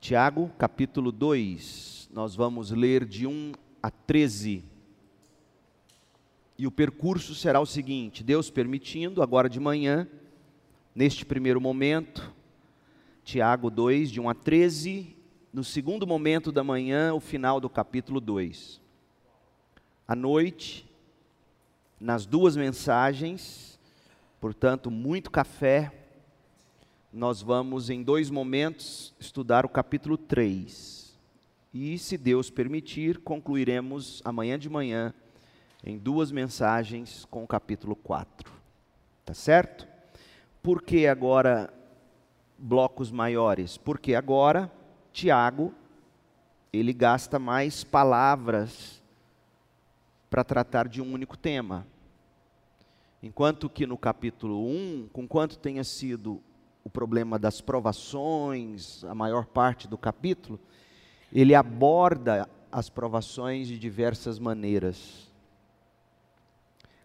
Tiago, capítulo 2, nós vamos ler de 1 a 13. E o percurso será o seguinte: Deus permitindo, agora de manhã, neste primeiro momento, Tiago 2, de 1 a 13, no segundo momento da manhã, o final do capítulo 2. À noite, nas duas mensagens, portanto, muito café, nós vamos em dois momentos estudar o capítulo 3. E, se Deus permitir, concluiremos amanhã de manhã em duas mensagens com o capítulo 4. Tá certo? Por que agora blocos maiores? Porque agora Tiago ele gasta mais palavras para tratar de um único tema. Enquanto que no capítulo 1, com quanto tenha sido o problema das provações, a maior parte do capítulo, ele aborda as provações de diversas maneiras.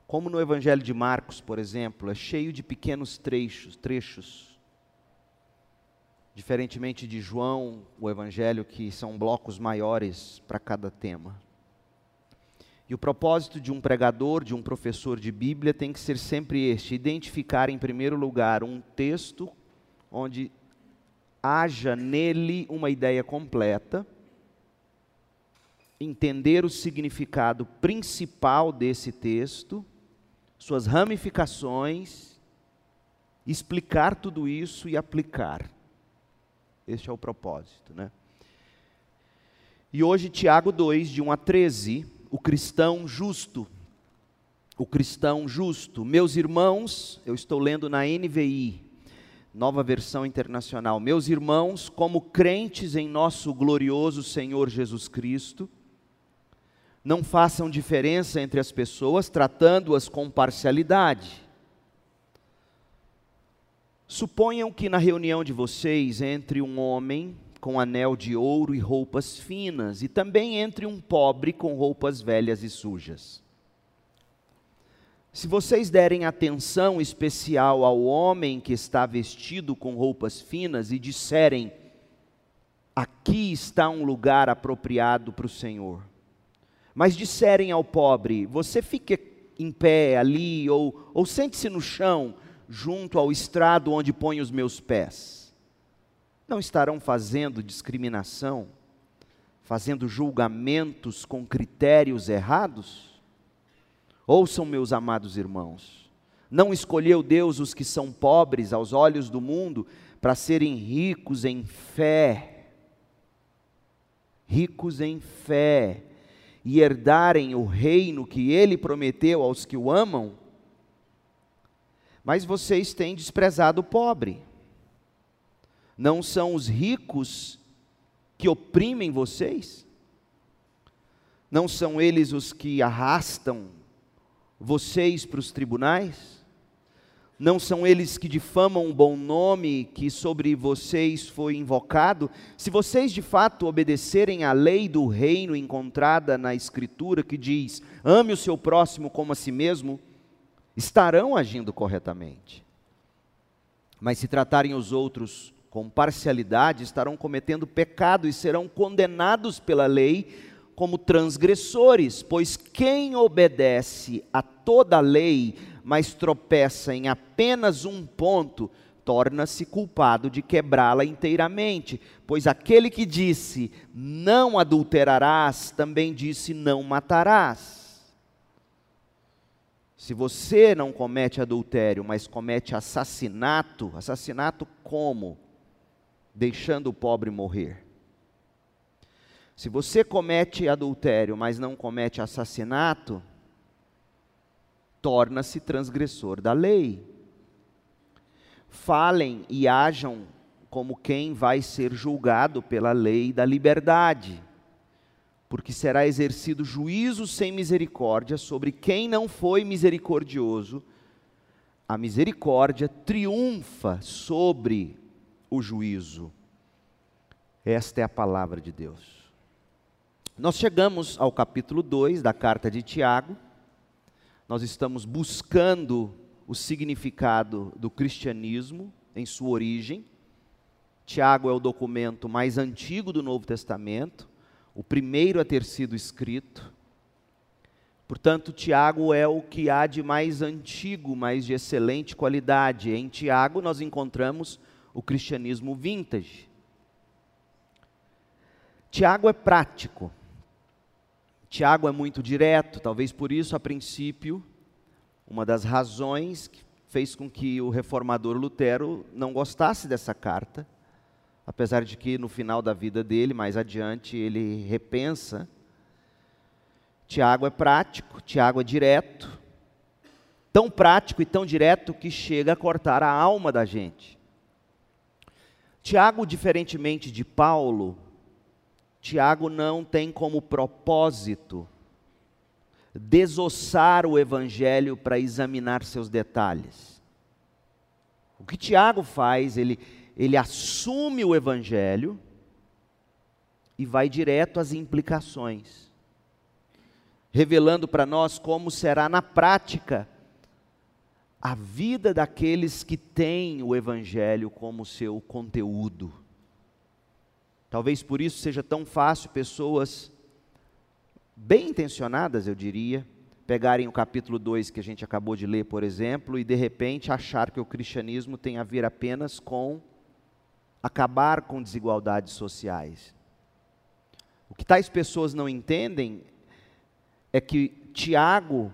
Como no Evangelho de Marcos, por exemplo, é cheio de pequenos trechos, trechos. Diferentemente de João, o Evangelho, que são blocos maiores para cada tema. E o propósito de um pregador, de um professor de Bíblia, tem que ser sempre este: identificar em primeiro lugar um texto onde haja nele uma ideia completa, entender o significado principal desse texto, suas ramificações, explicar tudo isso e aplicar. Este é o propósito, né? E hoje, Tiago 2, de 1 a 13, o cristão justo. O cristão justo. Meus irmãos, eu estou lendo na NVI, nova versão internacional. Meus irmãos, como crentes em nosso glorioso Senhor Jesus Cristo, não façam diferença entre as pessoas, tratando-as com parcialidade. Suponham que na reunião de vocês entre um homem com anel de ouro e roupas finas, e também entre um pobre com roupas velhas e sujas. Se vocês derem atenção especial ao homem que está vestido com roupas finas e disserem: Aqui está um lugar apropriado para o Senhor. Mas disserem ao pobre: Você fique em pé ali, ou, ou sente-se no chão, junto ao estrado onde ponho os meus pés. Não estarão fazendo discriminação, fazendo julgamentos com critérios errados? Ouçam, meus amados irmãos, não escolheu Deus os que são pobres aos olhos do mundo para serem ricos em fé, ricos em fé, e herdarem o reino que ele prometeu aos que o amam? Mas vocês têm desprezado o pobre. Não são os ricos que oprimem vocês? Não são eles os que arrastam vocês para os tribunais? Não são eles que difamam o bom nome que sobre vocês foi invocado? Se vocês de fato obedecerem à lei do reino encontrada na Escritura, que diz: ame o seu próximo como a si mesmo, estarão agindo corretamente. Mas se tratarem os outros com parcialidade, estarão cometendo pecado e serão condenados pela lei como transgressores, pois quem obedece a toda a lei, mas tropeça em apenas um ponto, torna-se culpado de quebrá-la inteiramente, pois aquele que disse não adulterarás, também disse não matarás. Se você não comete adultério, mas comete assassinato, assassinato como? Deixando o pobre morrer. Se você comete adultério, mas não comete assassinato, torna-se transgressor da lei. Falem e ajam como quem vai ser julgado pela lei da liberdade, porque será exercido juízo sem misericórdia sobre quem não foi misericordioso. A misericórdia triunfa sobre o juízo. Esta é a palavra de Deus. Nós chegamos ao capítulo 2 da carta de Tiago. Nós estamos buscando o significado do cristianismo em sua origem. Tiago é o documento mais antigo do Novo Testamento, o primeiro a ter sido escrito. Portanto, Tiago é o que há de mais antigo, mais de excelente qualidade. Em Tiago nós encontramos o cristianismo vintage. Tiago é prático. Tiago é muito direto, talvez por isso, a princípio, uma das razões que fez com que o reformador Lutero não gostasse dessa carta, apesar de que no final da vida dele, mais adiante, ele repensa. Tiago é prático, Tiago é direto, tão prático e tão direto que chega a cortar a alma da gente. Tiago, diferentemente de Paulo, Tiago não tem como propósito desossar o evangelho para examinar seus detalhes. O que Tiago faz, ele, ele assume o evangelho e vai direto às implicações, revelando para nós como será na prática a vida daqueles que têm o evangelho como seu conteúdo. Talvez por isso seja tão fácil pessoas bem intencionadas, eu diria, pegarem o capítulo 2 que a gente acabou de ler, por exemplo, e de repente achar que o cristianismo tem a ver apenas com acabar com desigualdades sociais. O que tais pessoas não entendem é que Tiago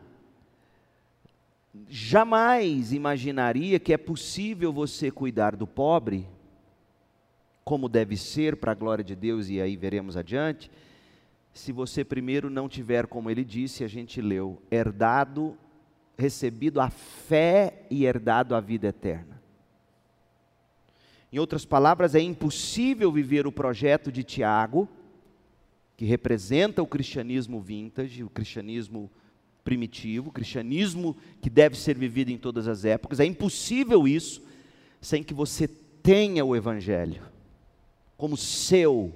jamais imaginaria que é possível você cuidar do pobre, como deve ser para a glória de Deus, e aí veremos adiante, se você primeiro não tiver, como ele disse, a gente leu, herdado, recebido a fé e herdado a vida eterna. Em outras palavras, é impossível viver o projeto de Tiago, que representa o cristianismo vintage, o cristianismo primitivo, o cristianismo que deve ser vivido em todas as épocas. É impossível isso sem que você tenha o Evangelho como seu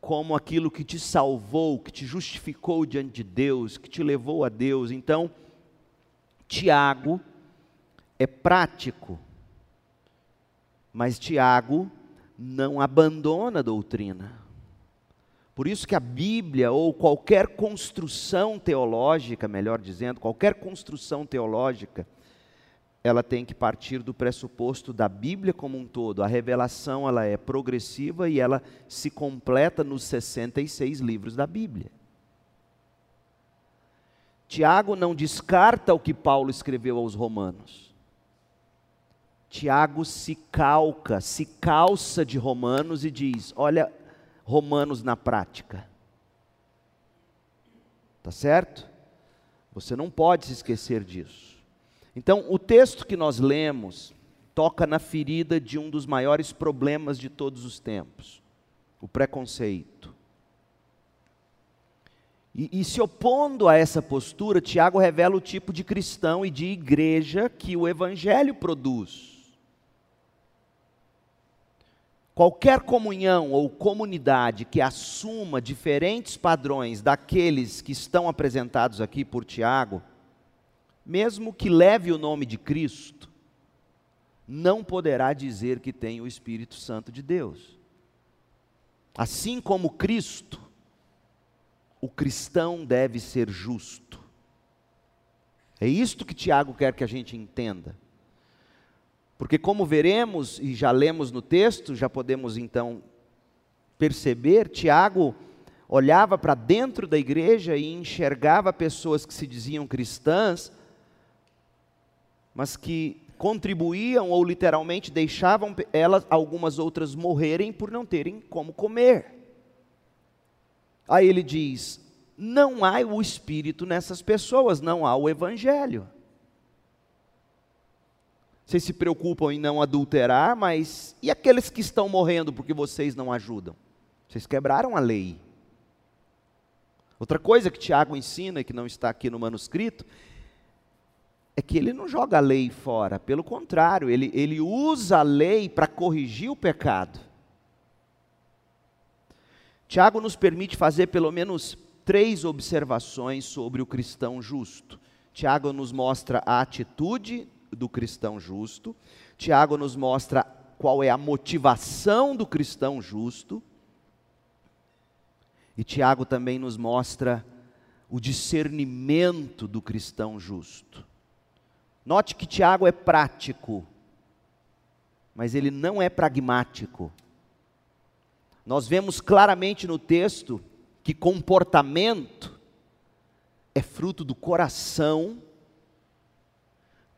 como aquilo que te salvou, que te justificou diante de Deus, que te levou a Deus. Então, Tiago é prático, mas Tiago não abandona a doutrina. Por isso que a Bíblia, ou qualquer construção teológica, melhor dizendo, qualquer construção teológica, ela tem que partir do pressuposto da Bíblia como um todo. A revelação ela é progressiva e ela se completa nos 66 livros da Bíblia. Tiago não descarta o que Paulo escreveu aos Romanos. Tiago se calca, se calça de Romanos e diz: Olha, Romanos na prática. Tá certo? Você não pode se esquecer disso. Então, o texto que nós lemos toca na ferida de um dos maiores problemas de todos os tempos: o preconceito. E, e, se opondo a essa postura, Tiago revela o tipo de cristão e de igreja que o Evangelho produz. Qualquer comunhão ou comunidade que assuma diferentes padrões daqueles que estão apresentados aqui por Tiago, mesmo que leve o nome de Cristo, não poderá dizer que tem o Espírito Santo de Deus. Assim como Cristo, o cristão deve ser justo. É isto que Tiago quer que a gente entenda. Porque, como veremos e já lemos no texto, já podemos então perceber, Tiago olhava para dentro da igreja e enxergava pessoas que se diziam cristãs, mas que contribuíam ou literalmente deixavam elas, algumas outras morrerem por não terem como comer. Aí ele diz: não há o Espírito nessas pessoas, não há o Evangelho. Vocês se preocupam em não adulterar, mas e aqueles que estão morrendo porque vocês não ajudam? Vocês quebraram a lei. Outra coisa que Tiago ensina, que não está aqui no manuscrito, é que ele não joga a lei fora, pelo contrário, ele, ele usa a lei para corrigir o pecado. Tiago nos permite fazer pelo menos três observações sobre o cristão justo. Tiago nos mostra a atitude do cristão justo, Tiago nos mostra qual é a motivação do cristão justo. E Tiago também nos mostra o discernimento do cristão justo. Note que Tiago é prático, mas ele não é pragmático. Nós vemos claramente no texto que comportamento é fruto do coração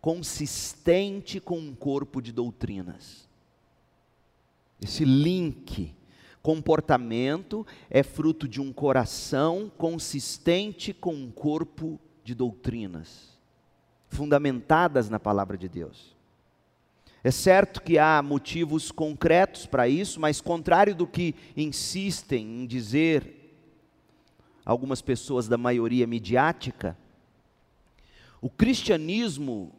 consistente com um corpo de doutrinas. Esse link comportamento é fruto de um coração consistente com um corpo de doutrinas, fundamentadas na palavra de Deus. É certo que há motivos concretos para isso, mas contrário do que insistem em dizer algumas pessoas da maioria midiática, o cristianismo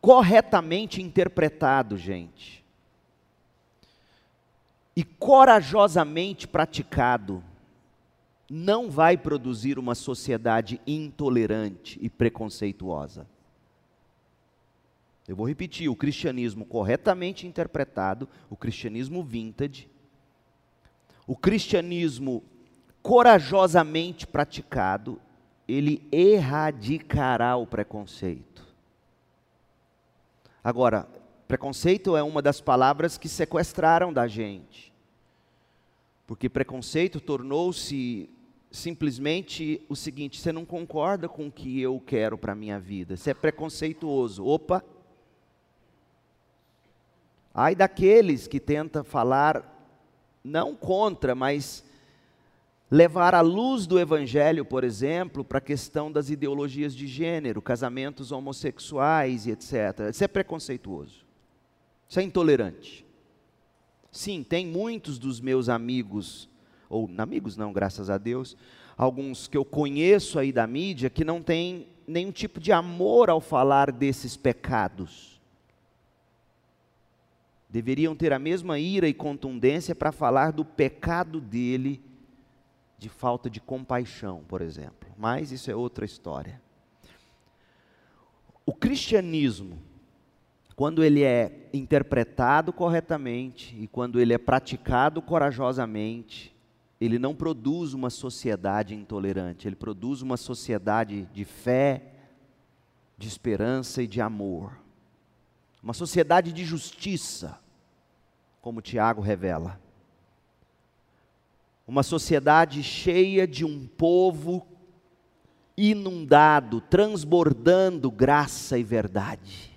corretamente interpretado, gente, e corajosamente praticado, não vai produzir uma sociedade intolerante e preconceituosa. Eu vou repetir: o cristianismo corretamente interpretado, o cristianismo vintage, o cristianismo corajosamente praticado, ele erradicará o preconceito. Agora, preconceito é uma das palavras que sequestraram da gente porque preconceito tornou-se simplesmente o seguinte: você não concorda com o que eu quero para a minha vida, você é preconceituoso. Opa! Ai daqueles que tentam falar, não contra, mas levar a luz do Evangelho, por exemplo, para a questão das ideologias de gênero, casamentos homossexuais e etc. Isso é preconceituoso. Isso é intolerante. Sim, tem muitos dos meus amigos, ou amigos não, graças a Deus, alguns que eu conheço aí da mídia que não têm nenhum tipo de amor ao falar desses pecados. Deveriam ter a mesma ira e contundência para falar do pecado dele de falta de compaixão, por exemplo. Mas isso é outra história. O cristianismo quando ele é interpretado corretamente e quando ele é praticado corajosamente, ele não produz uma sociedade intolerante, ele produz uma sociedade de fé, de esperança e de amor. Uma sociedade de justiça, como Tiago revela. Uma sociedade cheia de um povo inundado, transbordando graça e verdade.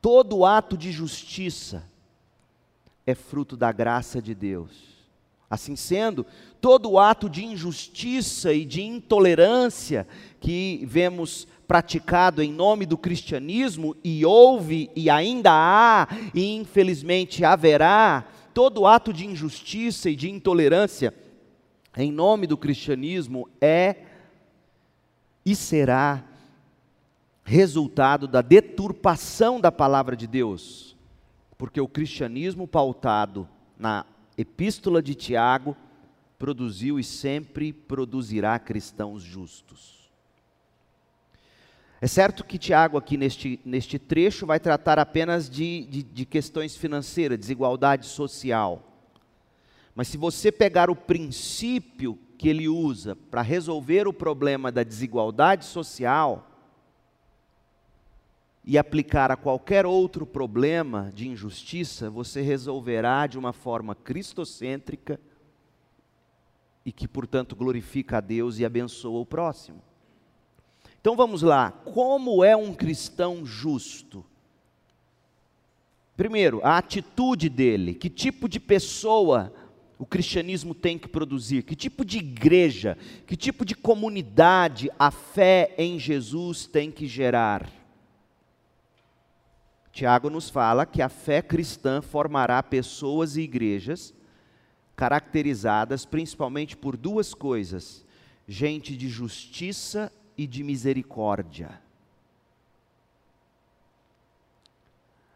Todo ato de justiça é fruto da graça de Deus. Assim sendo, todo ato de injustiça e de intolerância que vemos praticado em nome do cristianismo, e houve e ainda há, e infelizmente haverá, todo ato de injustiça e de intolerância em nome do cristianismo é e será resultado da deturpação da palavra de Deus, porque o cristianismo pautado na epístola de Tiago produziu e sempre produzirá cristãos justos. É certo que Tiago, aqui neste, neste trecho, vai tratar apenas de, de, de questões financeiras, desigualdade social. Mas se você pegar o princípio que ele usa para resolver o problema da desigualdade social, e aplicar a qualquer outro problema de injustiça, você resolverá de uma forma cristocêntrica e que, portanto, glorifica a Deus e abençoa o próximo. Então vamos lá, como é um cristão justo? Primeiro, a atitude dele, que tipo de pessoa o cristianismo tem que produzir, que tipo de igreja, que tipo de comunidade a fé em Jesus tem que gerar. Tiago nos fala que a fé cristã formará pessoas e igrejas caracterizadas principalmente por duas coisas: gente de justiça e de misericórdia.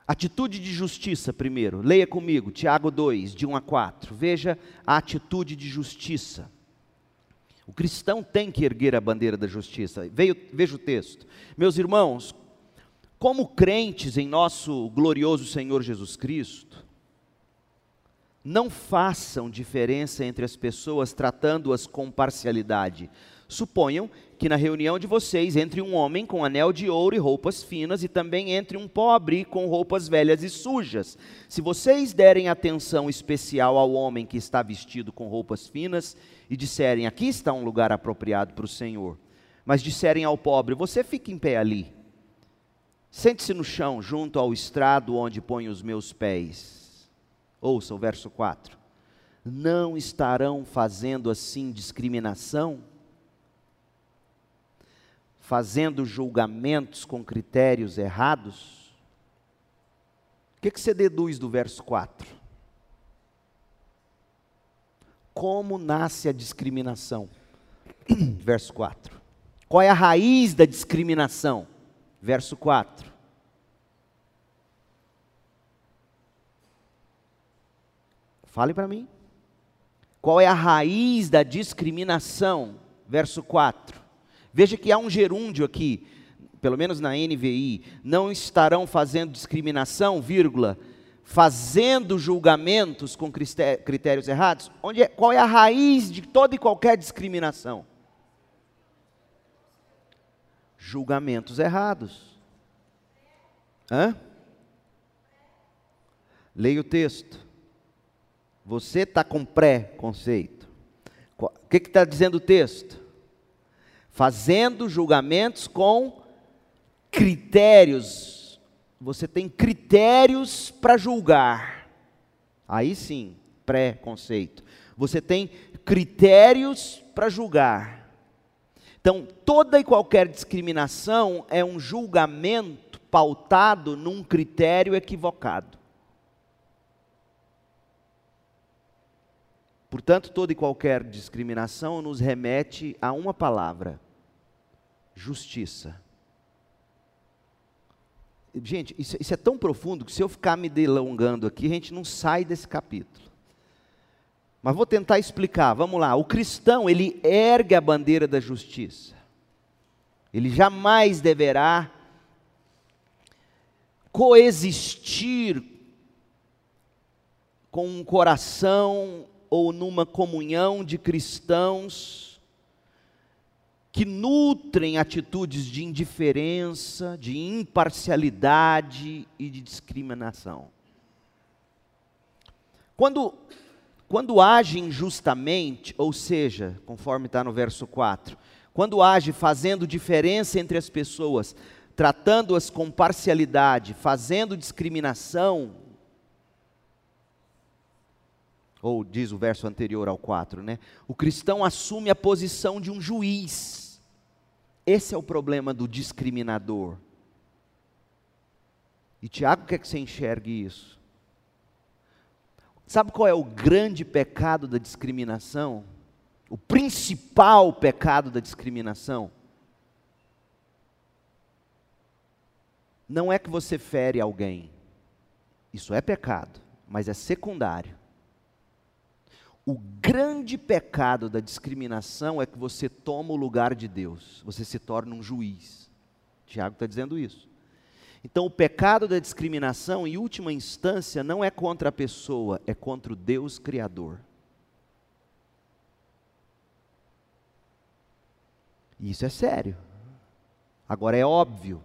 Atitude de justiça, primeiro. Leia comigo, Tiago 2, de 1 a 4. Veja a atitude de justiça. O cristão tem que erguer a bandeira da justiça. Veio, veja o texto. Meus irmãos, como crentes em nosso glorioso Senhor Jesus Cristo, não façam diferença entre as pessoas tratando-as com parcialidade. Suponham que na reunião de vocês entre um homem com anel de ouro e roupas finas e também entre um pobre com roupas velhas e sujas. Se vocês derem atenção especial ao homem que está vestido com roupas finas e disserem: Aqui está um lugar apropriado para o Senhor, mas disserem ao pobre: Você fica em pé ali, sente-se no chão junto ao estrado onde ponho os meus pés. Ouça o verso 4. Não estarão fazendo assim discriminação? Fazendo julgamentos com critérios errados? O que, que você deduz do verso 4? Como nasce a discriminação? verso 4. Qual é a raiz da discriminação? Verso 4. Fale para mim. Qual é a raiz da discriminação? Verso 4. Veja que há um gerúndio aqui, pelo menos na NVI, não estarão fazendo discriminação, vírgula, fazendo julgamentos com critérios errados. Onde é, qual é a raiz de toda e qualquer discriminação? Julgamentos errados. Hã? Leia o texto. Você está com pré-conceito. O que está dizendo o texto? Fazendo julgamentos com critérios. Você tem critérios para julgar. Aí sim, pré-conceito. Você tem critérios para julgar. Então, toda e qualquer discriminação é um julgamento pautado num critério equivocado. Portanto, toda e qualquer discriminação nos remete a uma palavra: justiça. Gente, isso, isso, é tão profundo que se eu ficar me delongando aqui, a gente não sai desse capítulo. Mas vou tentar explicar. Vamos lá. O cristão, ele ergue a bandeira da justiça. Ele jamais deverá coexistir com um coração ou numa comunhão de cristãos que nutrem atitudes de indiferença, de imparcialidade e de discriminação. Quando, quando age injustamente, ou seja, conforme está no verso 4, quando age fazendo diferença entre as pessoas, tratando-as com parcialidade, fazendo discriminação, ou diz o verso anterior ao 4, né? O cristão assume a posição de um juiz. Esse é o problema do discriminador. E Tiago quer que você enxergue isso. Sabe qual é o grande pecado da discriminação? O principal pecado da discriminação? Não é que você fere alguém. Isso é pecado, mas é secundário. O grande pecado da discriminação é que você toma o lugar de Deus, você se torna um juiz. Tiago está dizendo isso. Então, o pecado da discriminação, em última instância, não é contra a pessoa, é contra o Deus Criador. E isso é sério. Agora, é óbvio,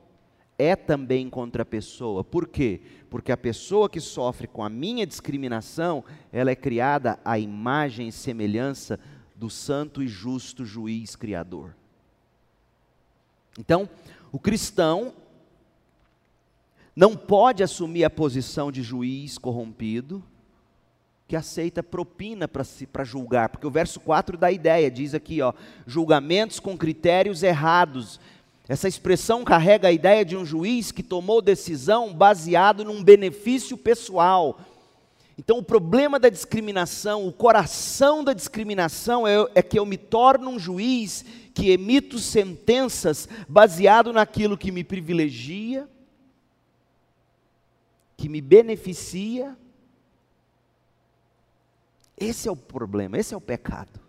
é também contra a pessoa. Por quê? Porque a pessoa que sofre com a minha discriminação, ela é criada à imagem e semelhança do santo e justo juiz criador. Então, o cristão não pode assumir a posição de juiz corrompido, que aceita propina para julgar, porque o verso 4 dá ideia, diz aqui, ó, julgamentos com critérios errados, essa expressão carrega a ideia de um juiz que tomou decisão baseado num benefício pessoal. Então, o problema da discriminação, o coração da discriminação é, é que eu me torno um juiz que emito sentenças baseado naquilo que me privilegia, que me beneficia. Esse é o problema, esse é o pecado.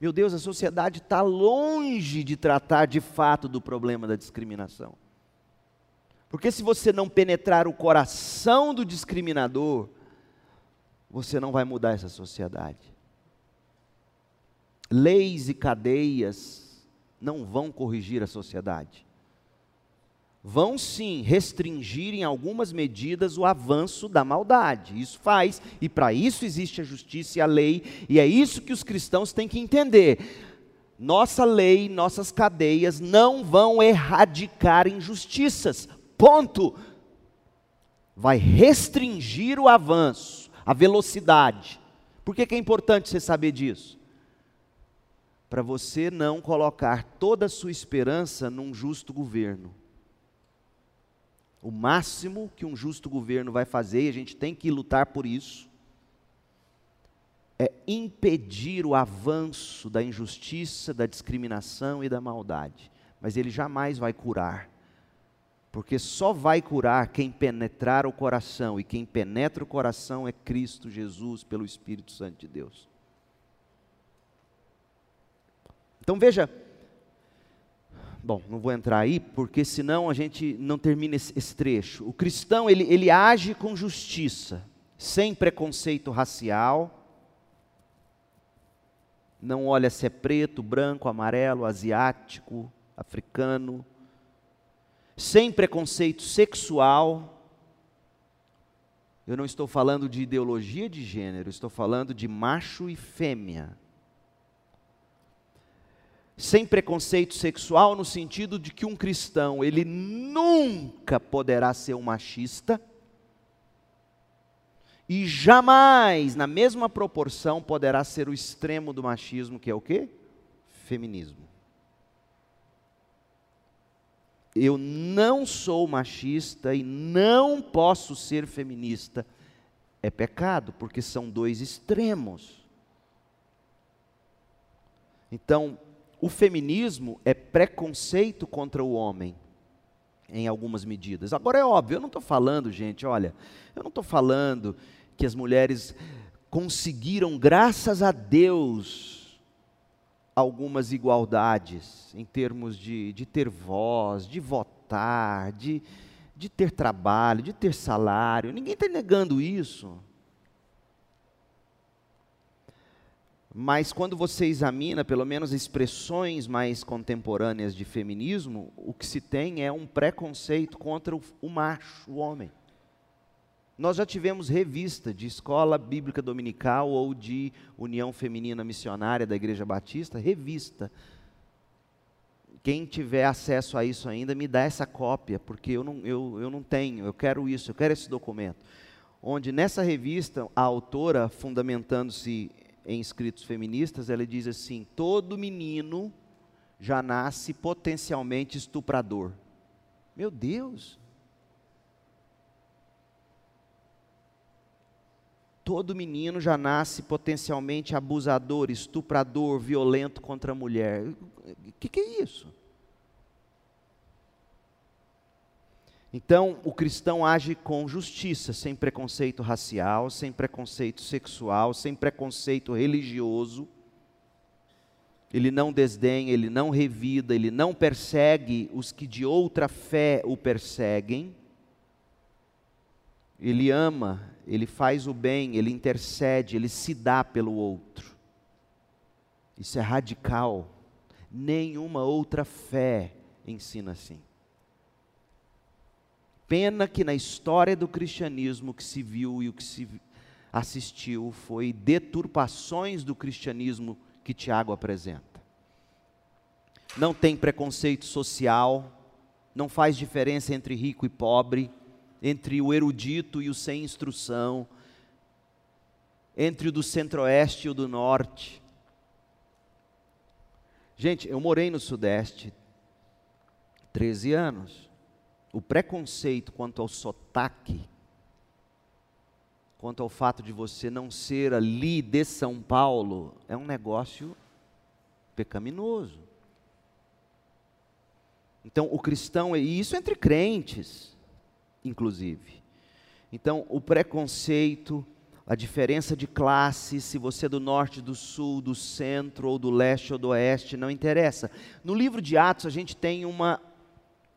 Meu Deus, a sociedade está longe de tratar de fato do problema da discriminação. Porque se você não penetrar o coração do discriminador, você não vai mudar essa sociedade. Leis e cadeias não vão corrigir a sociedade. Vão sim restringir em algumas medidas o avanço da maldade. Isso faz, e para isso existe a justiça e a lei, e é isso que os cristãos têm que entender. Nossa lei, nossas cadeias não vão erradicar injustiças. Ponto. Vai restringir o avanço, a velocidade. Por que, que é importante você saber disso? para você não colocar toda a sua esperança num justo governo. O máximo que um justo governo vai fazer, e a gente tem que lutar por isso, é impedir o avanço da injustiça, da discriminação e da maldade. Mas ele jamais vai curar. Porque só vai curar quem penetrar o coração, e quem penetra o coração é Cristo Jesus pelo Espírito Santo de Deus. Então veja, bom, não vou entrar aí, porque senão a gente não termina esse, esse trecho. O cristão, ele, ele age com justiça, sem preconceito racial, não olha se é preto, branco, amarelo, asiático, africano, sem preconceito sexual. Eu não estou falando de ideologia de gênero, estou falando de macho e fêmea sem preconceito sexual no sentido de que um cristão, ele nunca poderá ser um machista e jamais, na mesma proporção, poderá ser o extremo do machismo, que é o quê? Feminismo. Eu não sou machista e não posso ser feminista. É pecado, porque são dois extremos. Então, o feminismo é preconceito contra o homem, em algumas medidas. Agora é óbvio, eu não estou falando, gente, olha, eu não estou falando que as mulheres conseguiram, graças a Deus, algumas igualdades em termos de, de ter voz, de votar, de, de ter trabalho, de ter salário. Ninguém está negando isso. Mas quando você examina, pelo menos, expressões mais contemporâneas de feminismo, o que se tem é um preconceito contra o, o macho, o homem. Nós já tivemos revista de escola bíblica dominical ou de União Feminina Missionária da Igreja Batista, revista. Quem tiver acesso a isso ainda, me dá essa cópia, porque eu não, eu, eu não tenho, eu quero isso, eu quero esse documento. Onde nessa revista, a autora, fundamentando-se em escritos feministas, ela diz assim: todo menino já nasce potencialmente estuprador. Meu Deus! Todo menino já nasce potencialmente abusador, estuprador, violento contra a mulher. O que, que é isso? Então, o cristão age com justiça, sem preconceito racial, sem preconceito sexual, sem preconceito religioso. Ele não desdenha, ele não revida, ele não persegue os que de outra fé o perseguem. Ele ama, ele faz o bem, ele intercede, ele se dá pelo outro. Isso é radical. Nenhuma outra fé ensina assim. Pena que na história do cristianismo que se viu e o que se assistiu foi deturpações do cristianismo que Tiago apresenta. Não tem preconceito social, não faz diferença entre rico e pobre, entre o erudito e o sem instrução, entre o do centro-oeste e o do norte. Gente, eu morei no Sudeste 13 anos o preconceito quanto ao sotaque, quanto ao fato de você não ser ali de São Paulo, é um negócio pecaminoso. Então, o cristão, e isso entre crentes, inclusive. Então, o preconceito, a diferença de classe, se você é do norte, do sul, do centro, ou do leste ou do oeste, não interessa. No livro de Atos, a gente tem uma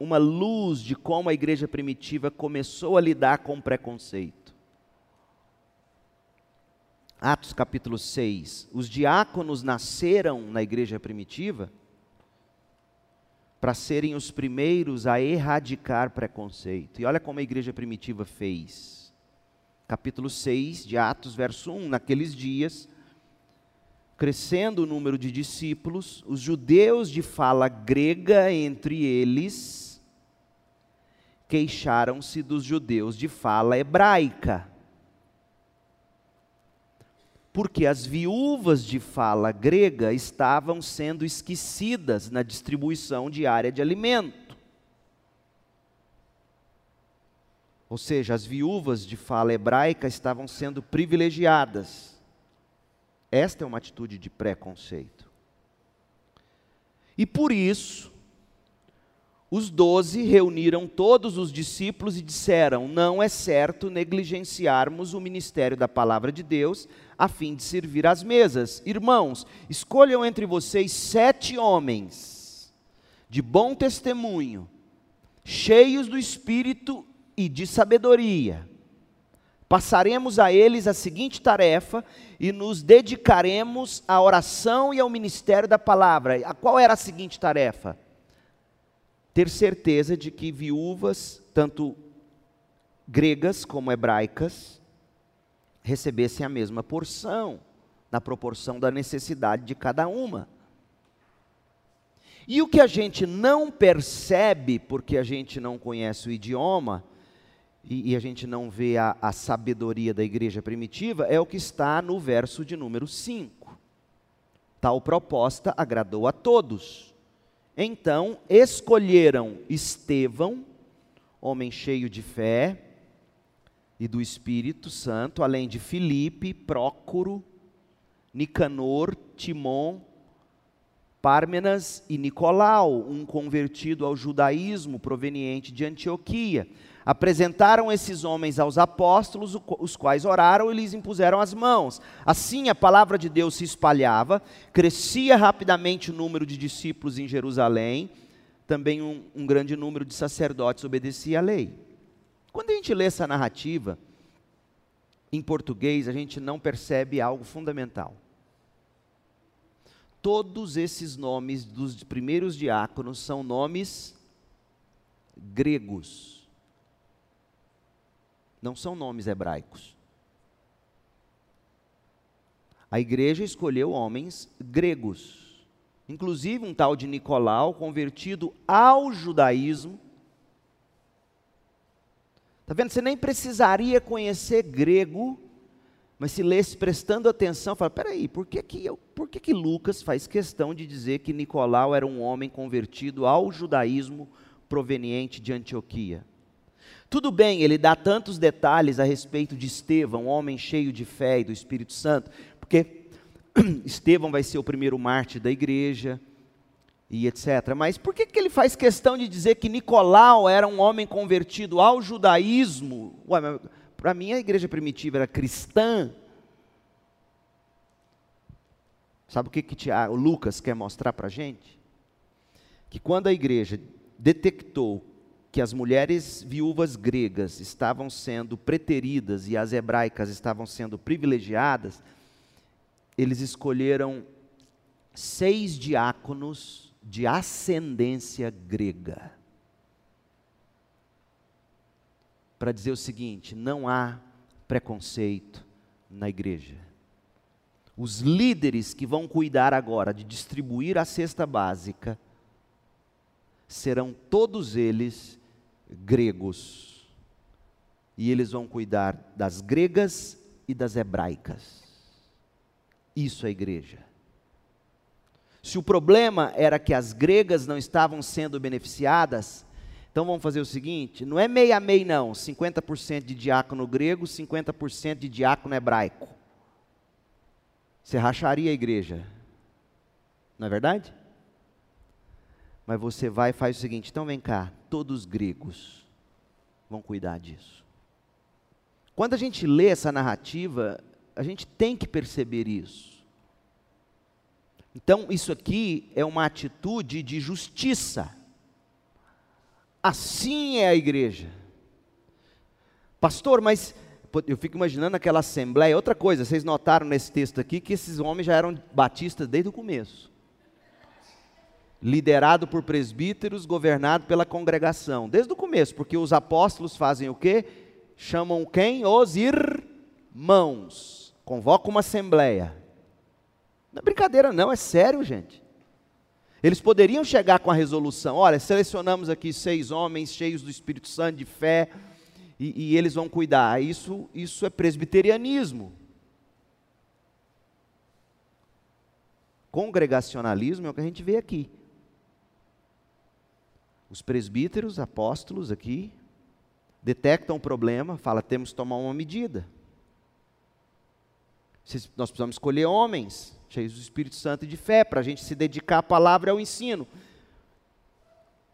uma luz de como a igreja primitiva começou a lidar com preconceito. Atos capítulo 6. Os diáconos nasceram na igreja primitiva para serem os primeiros a erradicar preconceito. E olha como a igreja primitiva fez. Capítulo 6 de Atos, verso 1. Naqueles dias, crescendo o número de discípulos, os judeus de fala grega entre eles queixaram-se dos judeus de fala hebraica porque as viúvas de fala grega estavam sendo esquecidas na distribuição diária de alimento. Ou seja, as viúvas de fala hebraica estavam sendo privilegiadas. Esta é uma atitude de preconceito. E por isso, os doze reuniram todos os discípulos e disseram: Não é certo negligenciarmos o ministério da palavra de Deus a fim de servir às mesas. Irmãos, escolham entre vocês sete homens de bom testemunho, cheios do espírito e de sabedoria. Passaremos a eles a seguinte tarefa e nos dedicaremos à oração e ao ministério da palavra. A qual era a seguinte tarefa? Ter certeza de que viúvas, tanto gregas como hebraicas, recebessem a mesma porção, na proporção da necessidade de cada uma. E o que a gente não percebe, porque a gente não conhece o idioma, e, e a gente não vê a, a sabedoria da igreja primitiva, é o que está no verso de número 5. Tal proposta agradou a todos. Então escolheram Estevão, homem cheio de fé e do Espírito Santo, além de Filipe, Prócoro, Nicanor, Timon, Pármenas e Nicolau, um convertido ao judaísmo proveniente de Antioquia. Apresentaram esses homens aos apóstolos, os quais oraram e lhes impuseram as mãos. Assim a palavra de Deus se espalhava, crescia rapidamente o número de discípulos em Jerusalém, também um, um grande número de sacerdotes obedecia à lei. Quando a gente lê essa narrativa, em português, a gente não percebe algo fundamental. Todos esses nomes dos primeiros diáconos são nomes gregos não são nomes hebraicos. A igreja escolheu homens gregos, inclusive um tal de Nicolau, convertido ao judaísmo. Está vendo? Você nem precisaria conhecer grego, mas se lesse prestando atenção, fala: peraí, por que, que, eu, por que, que Lucas faz questão de dizer que Nicolau era um homem convertido ao judaísmo proveniente de Antioquia? Tudo bem, ele dá tantos detalhes a respeito de Estevão, um homem cheio de fé e do Espírito Santo, porque Estevão vai ser o primeiro mártir da igreja e etc. Mas por que, que ele faz questão de dizer que Nicolau era um homem convertido ao judaísmo? Para mim, a igreja primitiva era cristã. Sabe o que, que Tiago, Lucas quer mostrar para a gente? Que quando a igreja detectou que as mulheres viúvas gregas estavam sendo preteridas e as hebraicas estavam sendo privilegiadas, eles escolheram seis diáconos de ascendência grega. Para dizer o seguinte: não há preconceito na igreja. Os líderes que vão cuidar agora de distribuir a cesta básica serão todos eles gregos. E eles vão cuidar das gregas e das hebraicas. Isso é igreja. Se o problema era que as gregas não estavam sendo beneficiadas, então vamos fazer o seguinte: não é meia meia, não, 50% de diácono grego, 50% de diácono hebraico. Você racharia a igreja, não é verdade? Mas você vai e faz o seguinte: então vem cá, todos gregos vão cuidar disso. Quando a gente lê essa narrativa, a gente tem que perceber isso. Então, isso aqui é uma atitude de justiça. Assim é a igreja. Pastor, mas eu fico imaginando aquela assembleia. Outra coisa, vocês notaram nesse texto aqui que esses homens já eram batistas desde o começo. Liderado por presbíteros, governado pela congregação, desde o começo, porque os apóstolos fazem o quê? Chamam quem? Os irmãos. Convocam uma assembleia. Não é brincadeira, não, é sério, gente. Eles poderiam chegar com a resolução: olha, selecionamos aqui seis homens cheios do Espírito Santo, de fé, e, e eles vão cuidar. Isso, isso é presbiterianismo. Congregacionalismo é o que a gente vê aqui. Os presbíteros, apóstolos aqui, detectam o problema, fala, temos que tomar uma medida. Nós precisamos escolher homens cheios do Espírito Santo e de fé, para a gente se dedicar à palavra e ao ensino.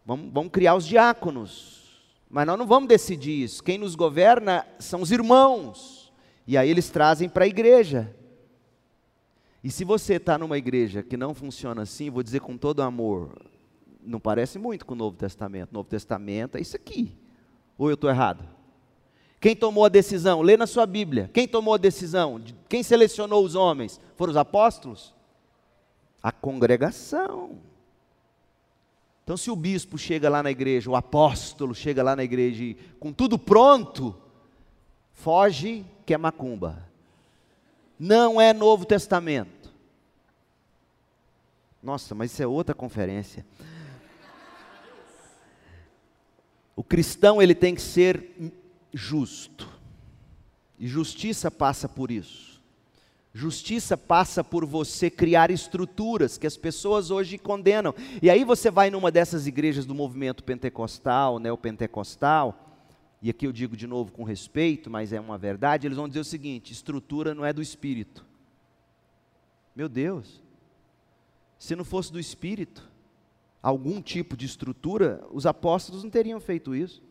Vamos, vamos criar os diáconos, mas nós não vamos decidir isso. Quem nos governa são os irmãos, e aí eles trazem para a igreja. E se você está numa igreja que não funciona assim, vou dizer com todo amor, não parece muito com o Novo Testamento. O Novo Testamento é isso aqui. Ou eu estou errado? Quem tomou a decisão? Lê na sua Bíblia. Quem tomou a decisão? Quem selecionou os homens? Foram os apóstolos? A congregação. Então, se o bispo chega lá na igreja, o apóstolo chega lá na igreja e com tudo pronto, foge que é macumba. Não é Novo Testamento. Nossa, mas isso é outra conferência. O cristão ele tem que ser justo. E justiça passa por isso. Justiça passa por você criar estruturas que as pessoas hoje condenam. E aí você vai numa dessas igrejas do movimento pentecostal, neopentecostal, e aqui eu digo de novo com respeito, mas é uma verdade, eles vão dizer o seguinte: estrutura não é do espírito. Meu Deus, se não fosse do espírito, algum tipo de estrutura, os apóstolos não teriam feito isso.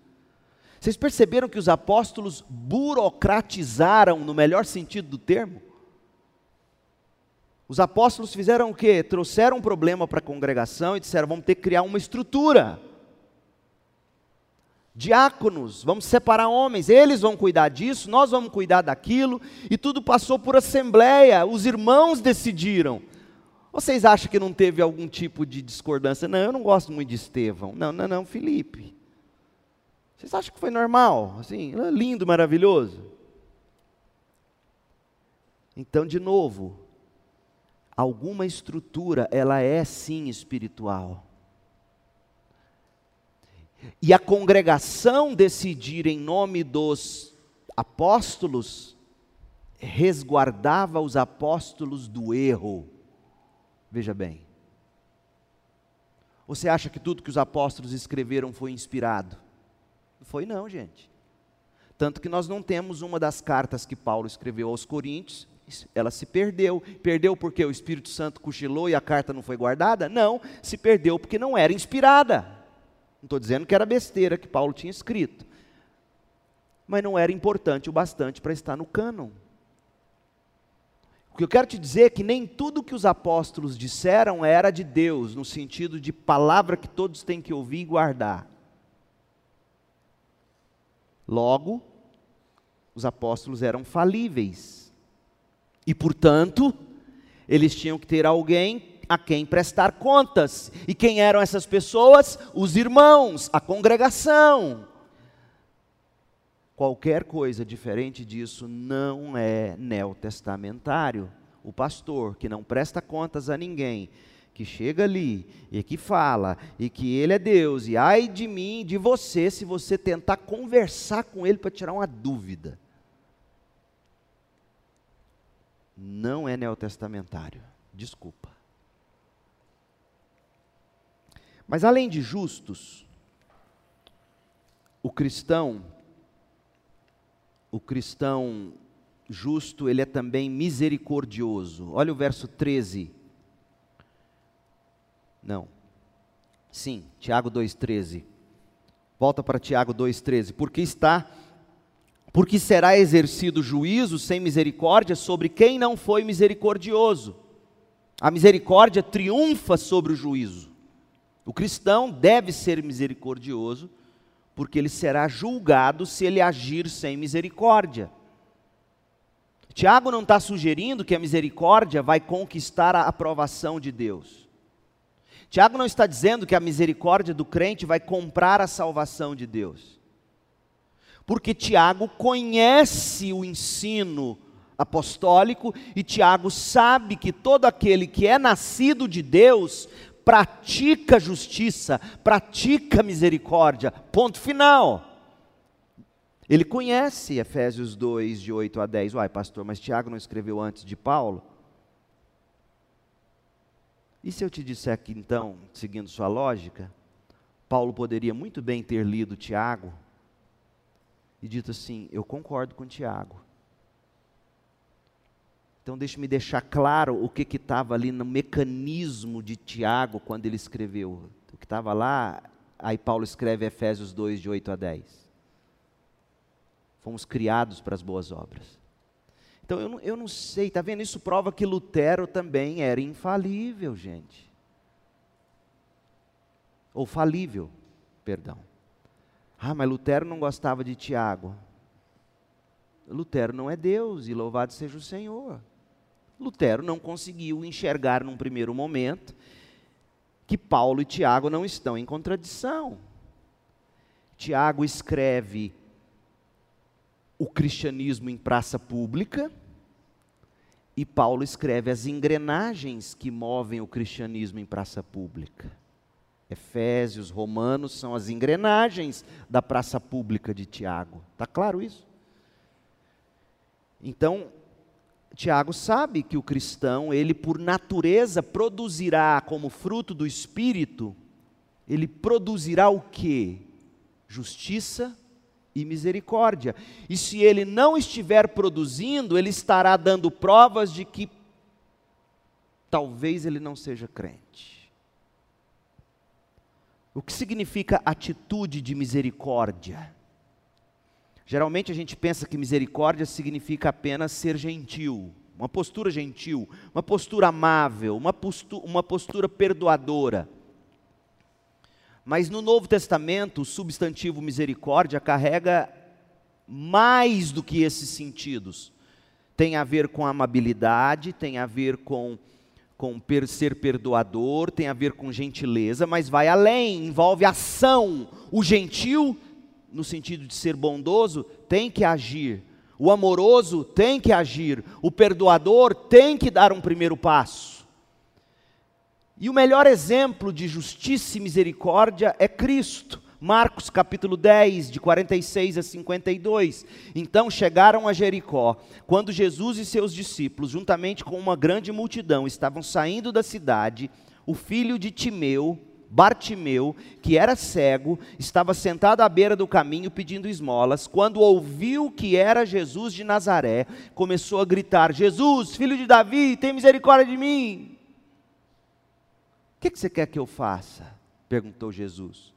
Vocês perceberam que os apóstolos burocratizaram, no melhor sentido do termo? Os apóstolos fizeram o quê? Trouxeram um problema para a congregação e disseram: vamos ter que criar uma estrutura. Diáconos, vamos separar homens, eles vão cuidar disso, nós vamos cuidar daquilo, e tudo passou por assembleia, os irmãos decidiram. Vocês acham que não teve algum tipo de discordância? Não, eu não gosto muito de Estevão. Não, não, não, Felipe. Vocês acham que foi normal? Assim, lindo, maravilhoso? Então, de novo, alguma estrutura, ela é sim espiritual. E a congregação decidir em nome dos apóstolos resguardava os apóstolos do erro. Veja bem. Você acha que tudo que os apóstolos escreveram foi inspirado? Não foi não, gente. Tanto que nós não temos uma das cartas que Paulo escreveu aos Coríntios, ela se perdeu. Perdeu porque o Espírito Santo cochilou e a carta não foi guardada? Não, se perdeu porque não era inspirada. Não estou dizendo que era besteira que Paulo tinha escrito. Mas não era importante o bastante para estar no cânon. O que eu quero te dizer é que nem tudo que os apóstolos disseram era de Deus, no sentido de palavra que todos têm que ouvir e guardar. Logo, os apóstolos eram falíveis. E, portanto, eles tinham que ter alguém a quem prestar contas. E quem eram essas pessoas? Os irmãos, a congregação. Qualquer coisa diferente disso não é neotestamentário. O pastor que não presta contas a ninguém, que chega ali e que fala e que ele é Deus, e ai de mim, de você, se você tentar conversar com ele para tirar uma dúvida. Não é neotestamentário, desculpa. Mas além de justos, o cristão, o cristão justo, ele é também misericordioso. Olha o verso 13 não. Sim, Tiago 2,13. Volta para Tiago 2,13. Porque está, porque será exercido juízo sem misericórdia sobre quem não foi misericordioso. A misericórdia triunfa sobre o juízo. O cristão deve ser misericordioso porque ele será julgado se ele agir sem misericórdia. Tiago não está sugerindo que a misericórdia vai conquistar a aprovação de Deus. Tiago não está dizendo que a misericórdia do crente vai comprar a salvação de Deus. Porque Tiago conhece o ensino apostólico e Tiago sabe que todo aquele que é nascido de Deus pratica justiça, pratica misericórdia. Ponto final. Ele conhece Efésios 2, de 8 a 10. Uai, pastor, mas Tiago não escreveu antes de Paulo? E se eu te disser que então, seguindo sua lógica, Paulo poderia muito bem ter lido Tiago e dito assim: Eu concordo com Tiago. Então, deixe-me deixar claro o que estava ali no mecanismo de Tiago quando ele escreveu. O que estava lá, aí Paulo escreve Efésios 2, de 8 a 10. Fomos criados para as boas obras. Então, eu não, eu não sei, está vendo? Isso prova que Lutero também era infalível, gente. Ou falível, perdão. Ah, mas Lutero não gostava de Tiago. Lutero não é Deus, e louvado seja o Senhor. Lutero não conseguiu enxergar num primeiro momento que Paulo e Tiago não estão em contradição. Tiago escreve o cristianismo em praça pública e Paulo escreve as engrenagens que movem o cristianismo em praça pública. Efésios, Romanos são as engrenagens da praça pública de Tiago. Está claro isso? Então, Tiago sabe que o cristão, ele por natureza produzirá como fruto do espírito, ele produzirá o quê? Justiça e misericórdia. E se ele não estiver produzindo, ele estará dando provas de que talvez ele não seja crente. O que significa atitude de misericórdia? Geralmente a gente pensa que misericórdia significa apenas ser gentil, uma postura gentil, uma postura amável, uma postura, uma postura perdoadora. Mas no Novo Testamento, o substantivo misericórdia carrega mais do que esses sentidos. Tem a ver com amabilidade, tem a ver com, com ser perdoador, tem a ver com gentileza, mas vai além, envolve ação. O gentil no sentido de ser bondoso, tem que agir. O amoroso tem que agir. O perdoador tem que dar um primeiro passo. E o melhor exemplo de justiça e misericórdia é Cristo. Marcos capítulo 10, de 46 a 52. Então chegaram a Jericó, quando Jesus e seus discípulos, juntamente com uma grande multidão, estavam saindo da cidade, o filho de Timeu, Bartimeu, que era cego, estava sentado à beira do caminho pedindo esmolas. Quando ouviu que era Jesus de Nazaré, começou a gritar: Jesus, filho de Davi, tem misericórdia de mim. O que, que você quer que eu faça? perguntou Jesus.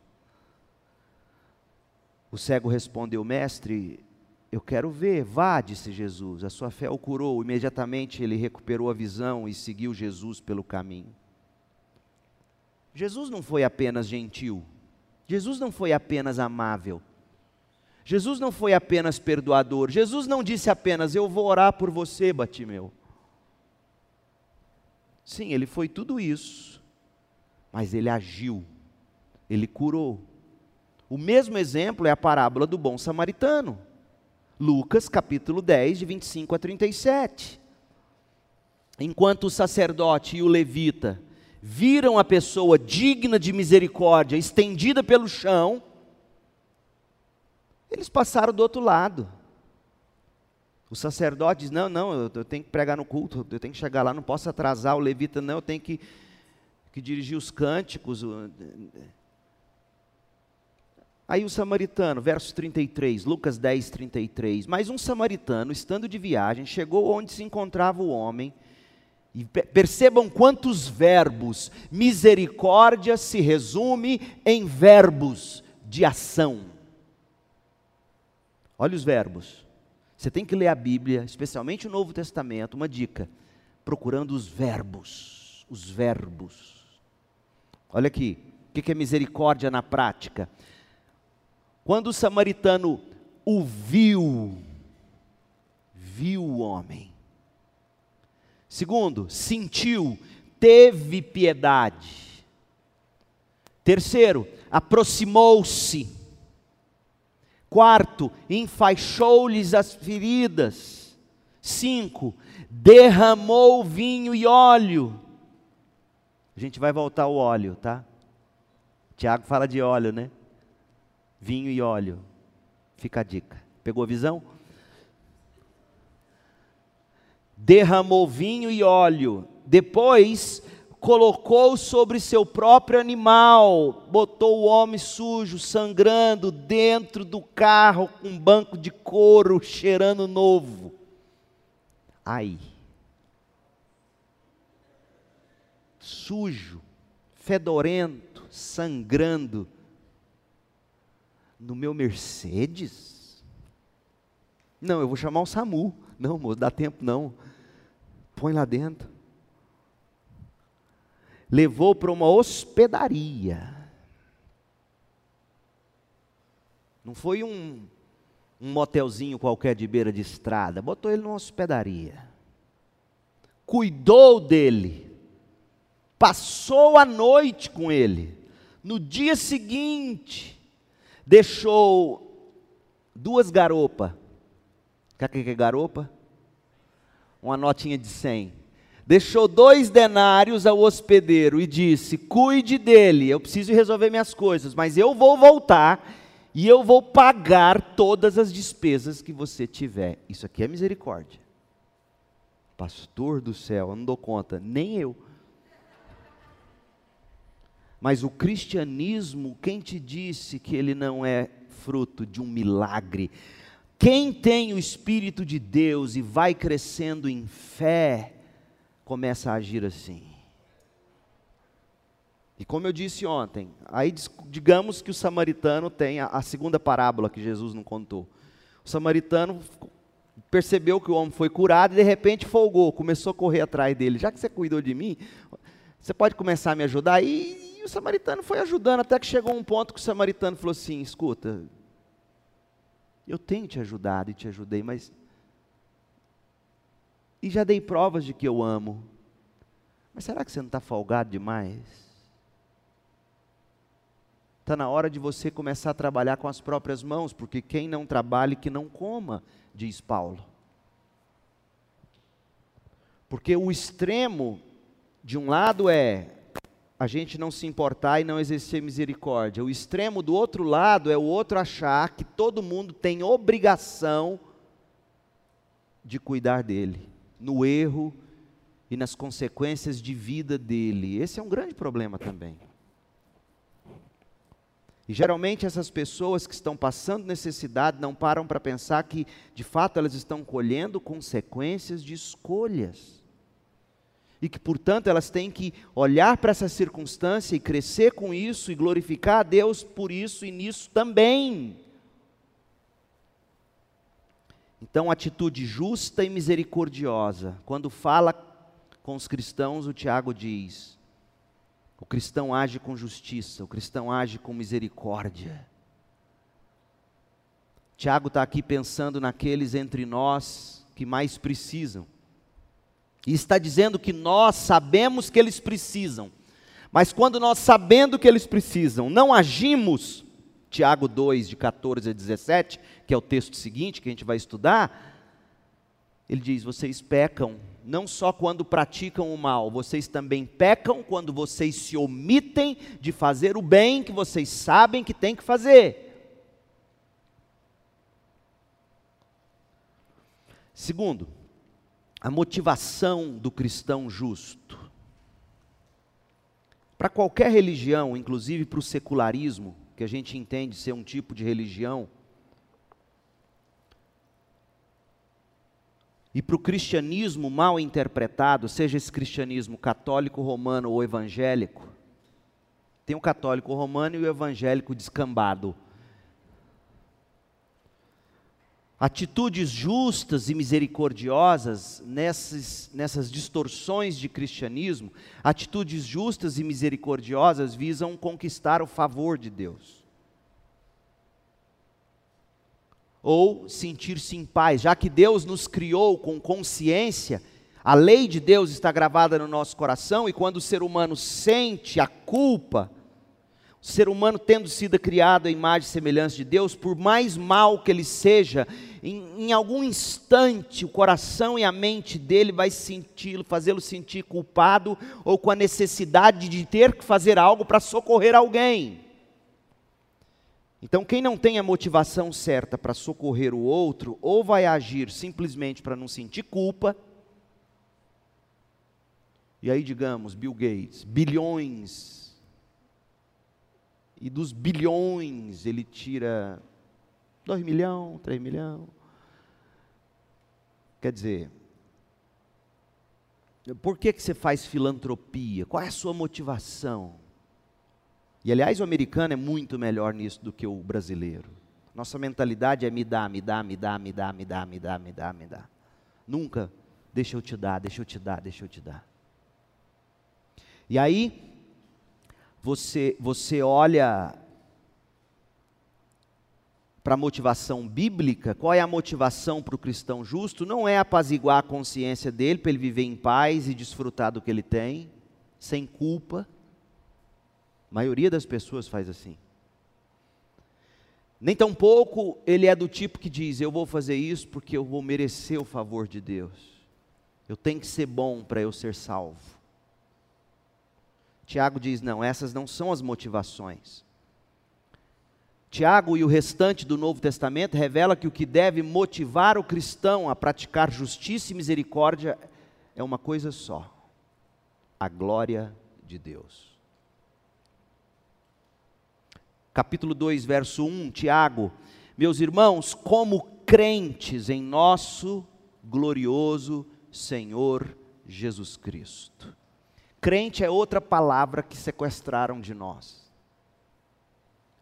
O cego respondeu: Mestre, eu quero ver. Vá, disse Jesus. A sua fé o curou. Imediatamente ele recuperou a visão e seguiu Jesus pelo caminho. Jesus não foi apenas gentil, Jesus não foi apenas amável, Jesus não foi apenas perdoador, Jesus não disse apenas: Eu vou orar por você, Batimeu. Sim, ele foi tudo isso, mas ele agiu, ele curou. O mesmo exemplo é a parábola do bom samaritano. Lucas capítulo 10, de 25 a 37. Enquanto o sacerdote e o levita viram a pessoa digna de misericórdia, estendida pelo chão, eles passaram do outro lado. O sacerdote diz: Não, não, eu, tenho que pregar no culto, eu tenho que chegar lá, não posso atrasar. O levita, não, eu tenho que, que dirigir os cânticos. Aí o samaritano, verso 33, Lucas 10, 33. Mas um samaritano, estando de viagem, chegou onde se encontrava o homem e percebam quantos verbos. Misericórdia se resume em verbos de ação. Olha os verbos. Você tem que ler a Bíblia, especialmente o Novo Testamento, uma dica, procurando os verbos. Os verbos. Olha aqui, o que é misericórdia na prática? Quando o samaritano o viu, viu o homem. Segundo, sentiu, teve piedade. Terceiro, aproximou-se. Quarto, enfaixou-lhes as feridas. Cinco, derramou vinho e óleo. A gente vai voltar ao óleo, tá? Tiago fala de óleo, né? Vinho e óleo. Fica a dica. Pegou a visão? Derramou vinho e óleo. Depois colocou sobre seu próprio animal, botou o homem sujo, sangrando, dentro do carro, com um banco de couro, cheirando novo. Ai. Sujo, fedorento, sangrando. No meu Mercedes? Não, eu vou chamar o SAMU. Não, moço, dá tempo não. Põe lá dentro. Levou para uma hospedaria. Não foi um um motelzinho qualquer de beira de estrada, botou ele numa hospedaria. Cuidou dele. Passou a noite com ele. No dia seguinte, deixou duas garopas. O que é garopa? Uma notinha de cem. Deixou dois denários ao hospedeiro e disse: Cuide dele, eu preciso resolver minhas coisas, mas eu vou voltar e eu vou pagar todas as despesas que você tiver. Isso aqui é misericórdia. Pastor do céu, eu não dou conta, nem eu. Mas o cristianismo, quem te disse que ele não é fruto de um milagre? Quem tem o Espírito de Deus e vai crescendo em fé, começa a agir assim. E como eu disse ontem, aí digamos que o samaritano tem a, segunda parábola que Jesus não contou. O samaritano percebeu que o homem foi curado e de repente folgou, começou a correr atrás dele. Já que você cuidou de mim, você pode começar a me ajudar? E, e o samaritano foi ajudando, até que chegou um ponto que o samaritano falou assim: escuta, eu tenho te ajudado e te ajudei, mas. E já dei provas de que eu amo. Mas será que você não está folgado demais? Está na hora de você começar a trabalhar com as próprias mãos, porque quem não trabalha, que não coma, diz Paulo. Porque o extremo, de um lado, é a gente não se importar e não exercer misericórdia. O extremo do outro lado é o outro achar que todo mundo tem obrigação de cuidar dele, no erro e nas consequências de vida dele. Esse é um grande problema também. E geralmente essas pessoas que estão passando necessidade não param para pensar que, de fato, elas estão colhendo consequências de escolhas. E que, portanto, elas têm que olhar para essa circunstância e crescer com isso e glorificar a Deus por isso e nisso também. Então, atitude justa e misericordiosa. Quando fala com os cristãos, o Tiago diz: o cristão age com justiça, o cristão age com misericórdia. Tiago está aqui pensando naqueles entre nós que mais precisam. E está dizendo que nós sabemos que eles precisam, mas quando nós, sabendo que eles precisam, não agimos, Tiago 2, de 14 a 17, que é o texto seguinte que a gente vai estudar, ele diz: vocês pecam não só quando praticam o mal, vocês também pecam quando vocês se omitem de fazer o bem que vocês sabem que tem que fazer. Segundo, a motivação do cristão justo. Para qualquer religião, inclusive para o secularismo, que a gente entende ser um tipo de religião, E para o cristianismo mal interpretado, seja esse cristianismo católico, romano ou evangélico, tem o católico romano e o evangélico descambado. Atitudes justas e misericordiosas nessas, nessas distorções de cristianismo, atitudes justas e misericordiosas visam conquistar o favor de Deus. ou sentir-se em paz, já que Deus nos criou com consciência, a lei de Deus está gravada no nosso coração e quando o ser humano sente a culpa, o ser humano tendo sido criado à imagem e semelhança de Deus, por mais mal que ele seja, em, em algum instante o coração e a mente dele vai senti-lo, fazê-lo sentir culpado ou com a necessidade de ter que fazer algo para socorrer alguém. Então, quem não tem a motivação certa para socorrer o outro, ou vai agir simplesmente para não sentir culpa, e aí, digamos, Bill Gates, bilhões, e dos bilhões ele tira 2 milhões, 3 milhões. Quer dizer, por que, que você faz filantropia? Qual é a sua motivação? E aliás, o americano é muito melhor nisso do que o brasileiro. Nossa mentalidade é me dá, me dá, me dá, me dá, me dá, me dá, me dá, me dá. Nunca deixa eu te dar, deixa eu te dar, deixa eu te dar. E aí você você olha para a motivação bíblica, qual é a motivação para o cristão justo? Não é apaziguar a consciência dele para ele viver em paz e desfrutar do que ele tem, sem culpa. A maioria das pessoas faz assim. Nem tampouco ele é do tipo que diz: Eu vou fazer isso porque eu vou merecer o favor de Deus. Eu tenho que ser bom para eu ser salvo. Tiago diz: Não, essas não são as motivações. Tiago e o restante do Novo Testamento revela que o que deve motivar o cristão a praticar justiça e misericórdia é uma coisa só: a glória de Deus capítulo 2, verso 1, Tiago, meus irmãos, como crentes em nosso glorioso Senhor Jesus Cristo. Crente é outra palavra que sequestraram de nós.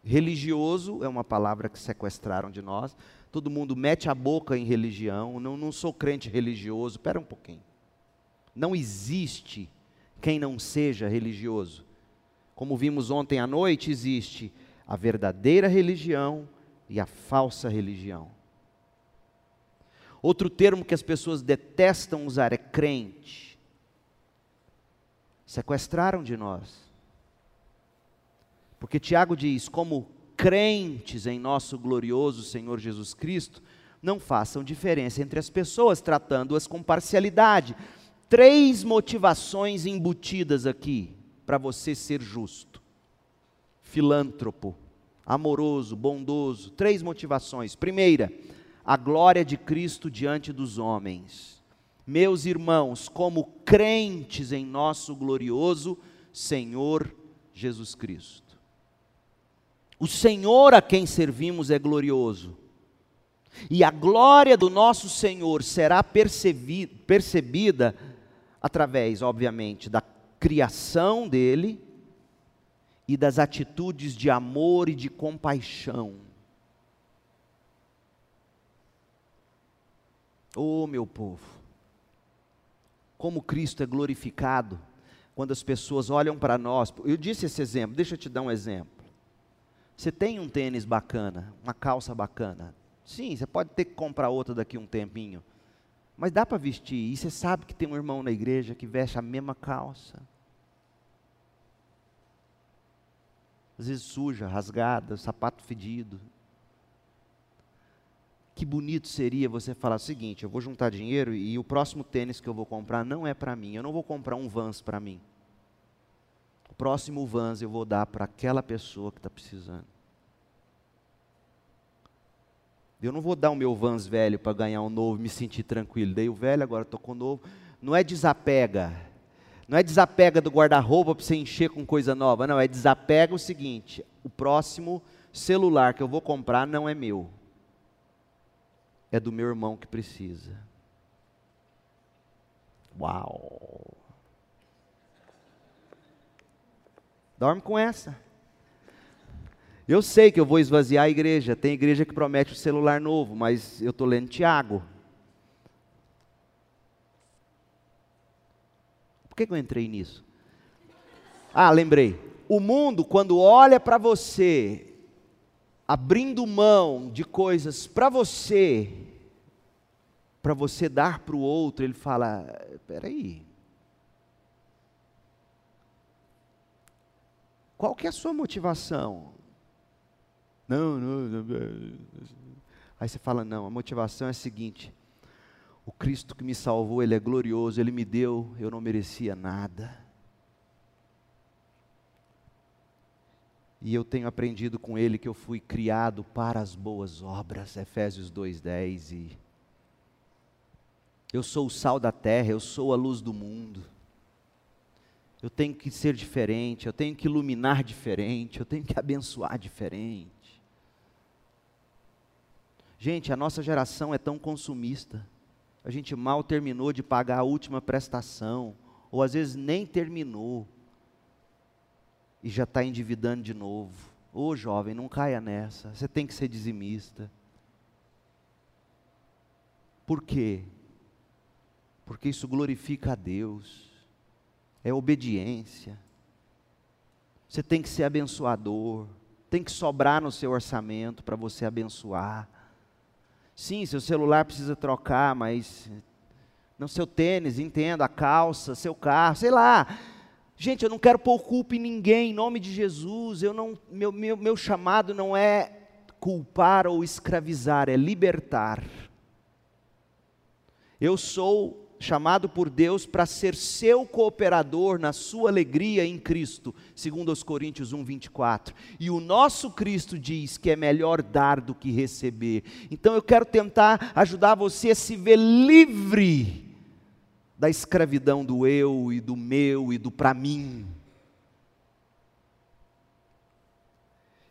Religioso é uma palavra que sequestraram de nós. Todo mundo mete a boca em religião. Não, não sou crente religioso. Espera um pouquinho. Não existe quem não seja religioso. Como vimos ontem à noite, existe a verdadeira religião e a falsa religião. Outro termo que as pessoas detestam usar é crente. Sequestraram de nós. Porque Tiago diz: como crentes em nosso glorioso Senhor Jesus Cristo, não façam diferença entre as pessoas, tratando-as com parcialidade. Três motivações embutidas aqui para você ser justo filântropo, amoroso, bondoso. Três motivações. Primeira, a glória de Cristo diante dos homens. Meus irmãos, como crentes em nosso glorioso Senhor Jesus Cristo. O Senhor a quem servimos é glorioso. E a glória do nosso Senhor será percebida através, obviamente, da criação dele e das atitudes de amor e de compaixão. Oh, meu povo, como Cristo é glorificado quando as pessoas olham para nós. Eu disse esse exemplo, deixa eu te dar um exemplo. Você tem um tênis bacana, uma calça bacana. Sim, você pode ter que comprar outra daqui um tempinho. Mas dá para vestir. E você sabe que tem um irmão na igreja que veste a mesma calça. às vezes suja, rasgada, sapato fedido. Que bonito seria você falar o seguinte: eu vou juntar dinheiro e o próximo tênis que eu vou comprar não é para mim, eu não vou comprar um Vans para mim. O próximo Vans eu vou dar para aquela pessoa que está precisando. Eu não vou dar o meu Vans velho para ganhar um novo me sentir tranquilo. Dei o velho, agora estou com o novo. Não é desapega, não é desapega do guarda-roupa para você encher com coisa nova, não, é desapega o seguinte: o próximo celular que eu vou comprar não é meu, é do meu irmão que precisa. Uau! Dorme com essa. Eu sei que eu vou esvaziar a igreja. Tem igreja que promete o celular novo, mas eu estou lendo Tiago. Por que, que eu entrei nisso? Ah, lembrei. O mundo, quando olha para você abrindo mão de coisas para você, para você dar para o outro, ele fala: espera aí. Qual que é a sua motivação? Não, não, não. Aí você fala: não, a motivação é a seguinte: o Cristo que me salvou, Ele é glorioso, Ele me deu, eu não merecia nada. E eu tenho aprendido com Ele que eu fui criado para as boas obras, Efésios 2,10. E eu sou o sal da terra, eu sou a luz do mundo. Eu tenho que ser diferente, eu tenho que iluminar diferente, eu tenho que abençoar diferente. Gente, a nossa geração é tão consumista a gente mal terminou de pagar a última prestação, ou às vezes nem terminou, e já está endividando de novo. Ô jovem, não caia nessa, você tem que ser dizimista. Por quê? Porque isso glorifica a Deus, é obediência. Você tem que ser abençoador, tem que sobrar no seu orçamento para você abençoar. Sim, seu celular precisa trocar, mas não seu tênis, entendo, a calça, seu carro, sei lá. Gente, eu não quero pôr culpa em ninguém, em nome de Jesus. Eu não, meu, meu, meu chamado não é culpar ou escravizar, é libertar. Eu sou chamado por Deus para ser seu cooperador na sua alegria em Cristo, segundo os Coríntios 1, 24. E o nosso Cristo diz que é melhor dar do que receber. Então eu quero tentar ajudar você a se ver livre da escravidão do eu e do meu e do para mim.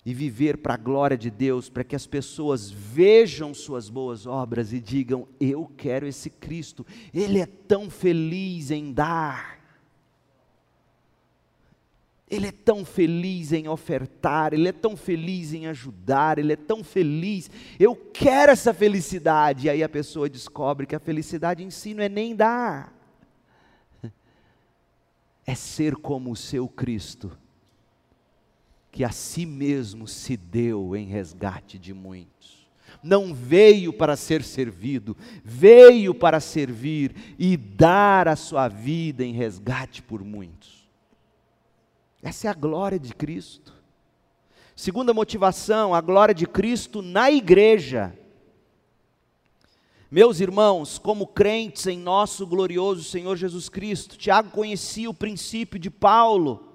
e viver para a glória de Deus, para que as pessoas vejam suas boas obras e digam: Eu quero esse Cristo, Ele é tão feliz em dar. Ele é tão feliz em ofertar, Ele é tão feliz em ajudar, Ele é tão feliz. Eu quero essa felicidade. E aí a pessoa descobre que a felicidade em si não é nem dar, é ser como o seu Cristo que a si mesmo se deu em resgate de muitos. Não veio para ser servido, veio para servir e dar a sua vida em resgate por muitos. Essa é a glória de Cristo. Segunda motivação, a glória de Cristo na igreja. Meus irmãos, como crentes em nosso glorioso Senhor Jesus Cristo, Tiago conhecia o princípio de Paulo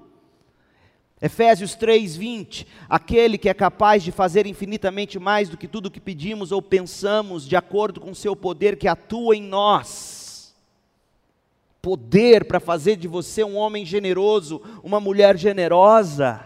Efésios 3:20, aquele que é capaz de fazer infinitamente mais do que tudo o que pedimos ou pensamos, de acordo com o seu poder que atua em nós. Poder para fazer de você um homem generoso, uma mulher generosa.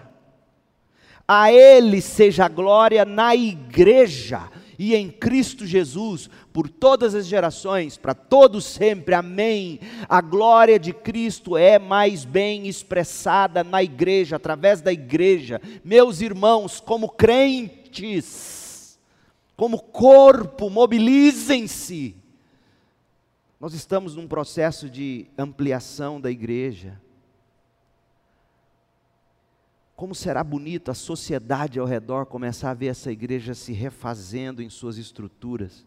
A ele seja a glória na igreja e em Cristo Jesus, por todas as gerações, para todos sempre, amém. A glória de Cristo é mais bem expressada na igreja, através da igreja. Meus irmãos, como crentes, como corpo, mobilizem-se. Nós estamos num processo de ampliação da igreja. Como será bonito a sociedade ao redor começar a ver essa igreja se refazendo em suas estruturas,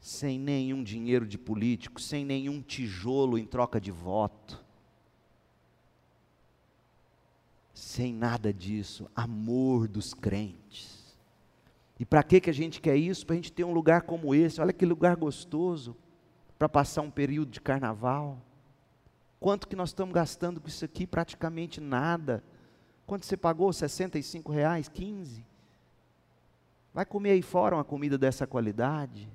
sem nenhum dinheiro de político, sem nenhum tijolo em troca de voto, sem nada disso, amor dos crentes. E para que, que a gente quer isso? Para a gente ter um lugar como esse, olha que lugar gostoso, para passar um período de carnaval Quanto que nós estamos gastando com isso aqui? Praticamente nada. Quanto você pagou? 65 reais? 15? Vai comer aí fora uma comida dessa qualidade?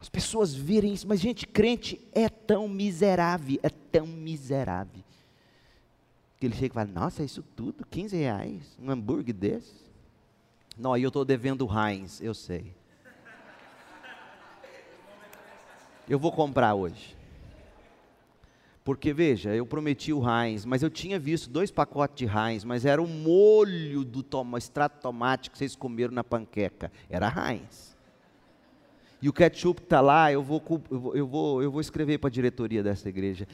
As pessoas virem isso, mas gente, crente é tão miserável, é tão miserável. Que ele chega e fala, nossa, é isso tudo, 15 reais, um hambúrguer desse? Não, aí eu estou devendo Heinz, eu sei. Eu vou comprar hoje. Porque veja, eu prometi o Heinz, mas eu tinha visto dois pacotes de Heinz, mas era o molho do toma, extrato tomate que vocês comeram na panqueca. Era Heinz. E o ketchup está lá, eu vou, eu vou, eu vou escrever para a diretoria dessa igreja.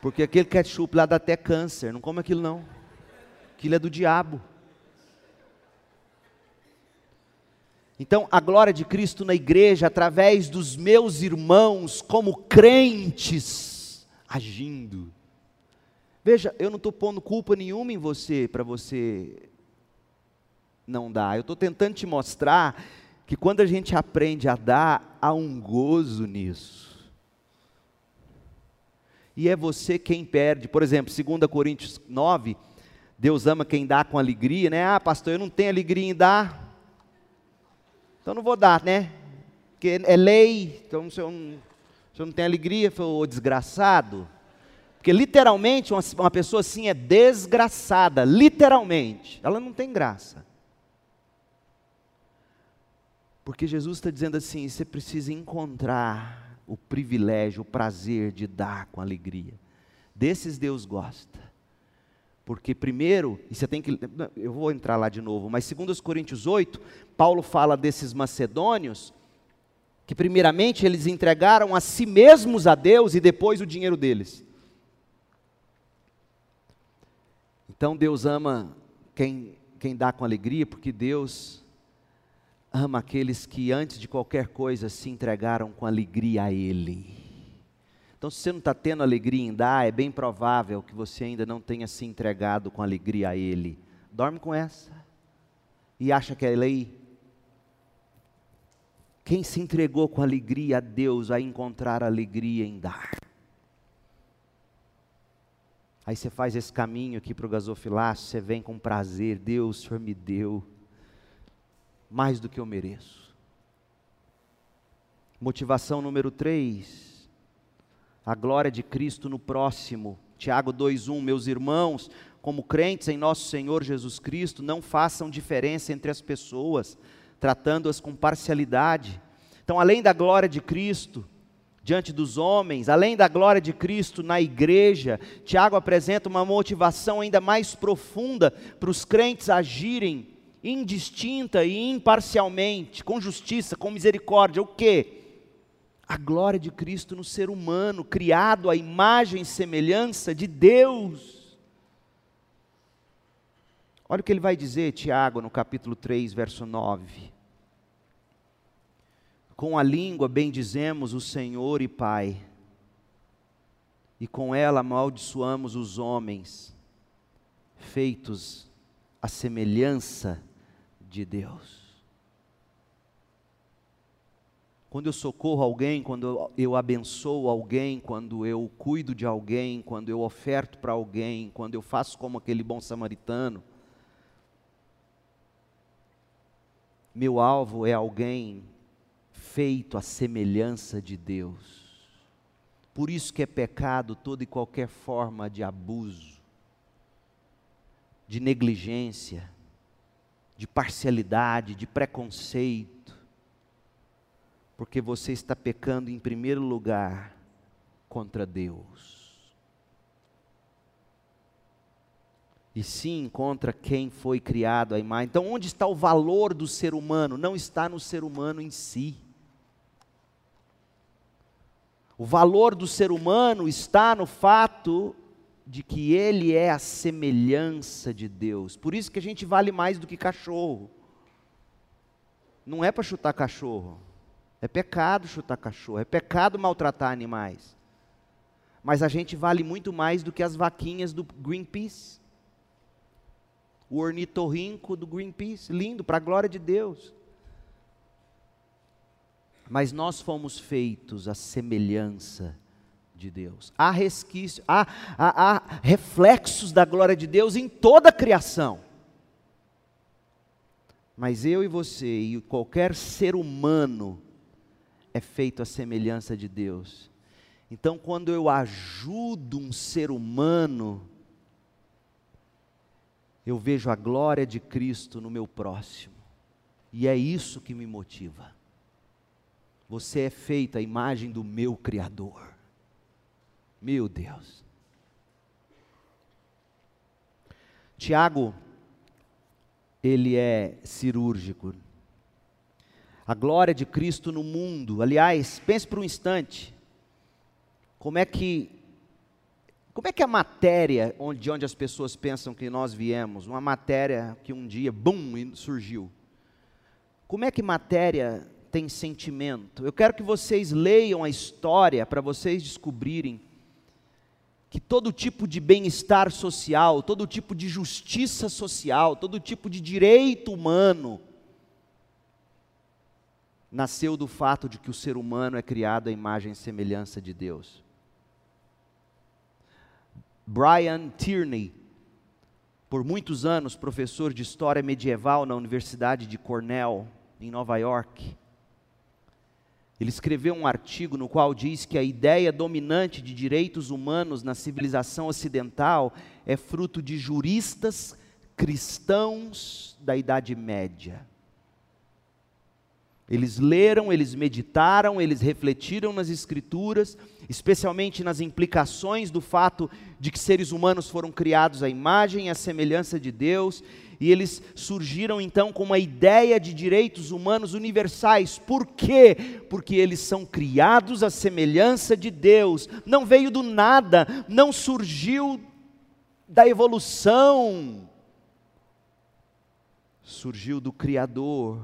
Porque aquele ketchup lá dá até câncer. Não come aquilo não. Aquilo é do diabo. Então, a glória de Cristo na igreja, através dos meus irmãos, como crentes, agindo. Veja, eu não estou pondo culpa nenhuma em você para você não dar. Eu estou tentando te mostrar que quando a gente aprende a dar, há um gozo nisso. E é você quem perde. Por exemplo, 2 Coríntios 9, Deus ama quem dá com alegria, né? Ah, pastor, eu não tenho alegria em dar. Então não vou dar, né? Porque é lei, então se eu não, eu não tenho alegria, foi desgraçado. Porque literalmente uma, uma pessoa assim é desgraçada, literalmente. Ela não tem graça. Porque Jesus está dizendo assim: você precisa encontrar o privilégio, o prazer de dar com alegria. Desses Deus gosta. Porque primeiro, e você tem que. Eu vou entrar lá de novo, mas segundo os Coríntios 8, Paulo fala desses macedônios, que primeiramente eles entregaram a si mesmos a Deus e depois o dinheiro deles. Então Deus ama quem, quem dá com alegria, porque Deus ama aqueles que antes de qualquer coisa se entregaram com alegria a Ele. Então, se você não está tendo alegria em dar, é bem provável que você ainda não tenha se entregado com alegria a Ele. Dorme com essa. E acha que é lei. Quem se entregou com alegria a Deus vai encontrar alegria em dar. Aí você faz esse caminho aqui para o gasofilácio, você vem com prazer, Deus, o Senhor me deu mais do que eu mereço. Motivação número 3, a glória de Cristo no próximo. Tiago 2,1: Meus irmãos, como crentes em nosso Senhor Jesus Cristo, não façam diferença entre as pessoas, tratando-as com parcialidade. Então, além da glória de Cristo diante dos homens, além da glória de Cristo na igreja, Tiago apresenta uma motivação ainda mais profunda para os crentes agirem indistinta e imparcialmente, com justiça, com misericórdia. O que? A glória de Cristo no ser humano, criado à imagem e semelhança de Deus. Olha o que ele vai dizer, Tiago, no capítulo 3, verso 9. Com a língua bendizemos o Senhor e Pai, e com ela amaldiçoamos os homens, feitos à semelhança de Deus. Quando eu socorro alguém, quando eu abençoo alguém, quando eu cuido de alguém, quando eu oferto para alguém, quando eu faço como aquele bom samaritano, meu alvo é alguém feito à semelhança de Deus. Por isso que é pecado toda e qualquer forma de abuso, de negligência, de parcialidade, de preconceito, porque você está pecando em primeiro lugar contra Deus. E sim contra quem foi criado a imagem. Então, onde está o valor do ser humano? Não está no ser humano em si. O valor do ser humano está no fato de que ele é a semelhança de Deus. Por isso que a gente vale mais do que cachorro. Não é para chutar cachorro. É pecado chutar cachorro, é pecado maltratar animais. Mas a gente vale muito mais do que as vaquinhas do Greenpeace. O ornitorrinco do Greenpeace, lindo, para a glória de Deus. Mas nós fomos feitos à semelhança de Deus. Há resquícios, há, há, há reflexos da glória de Deus em toda a criação. Mas eu e você e qualquer ser humano é feito à semelhança de Deus. Então, quando eu ajudo um ser humano, eu vejo a glória de Cristo no meu próximo. E é isso que me motiva. Você é feito à imagem do meu Criador. Meu Deus. Tiago, ele é cirúrgico. A glória de Cristo no mundo. Aliás, pense por um instante. Como é que como é que a matéria de onde as pessoas pensam que nós viemos, uma matéria que um dia, bum, surgiu. Como é que matéria tem sentimento? Eu quero que vocês leiam a história para vocês descobrirem que todo tipo de bem-estar social, todo tipo de justiça social, todo tipo de direito humano nasceu do fato de que o ser humano é criado à imagem e semelhança de Deus. Brian Tierney, por muitos anos professor de história medieval na Universidade de Cornell, em Nova York. Ele escreveu um artigo no qual diz que a ideia dominante de direitos humanos na civilização ocidental é fruto de juristas cristãos da Idade Média. Eles leram, eles meditaram, eles refletiram nas Escrituras, especialmente nas implicações do fato de que seres humanos foram criados à imagem e à semelhança de Deus, e eles surgiram então com uma ideia de direitos humanos universais. Por quê? Porque eles são criados à semelhança de Deus, não veio do nada, não surgiu da evolução, surgiu do Criador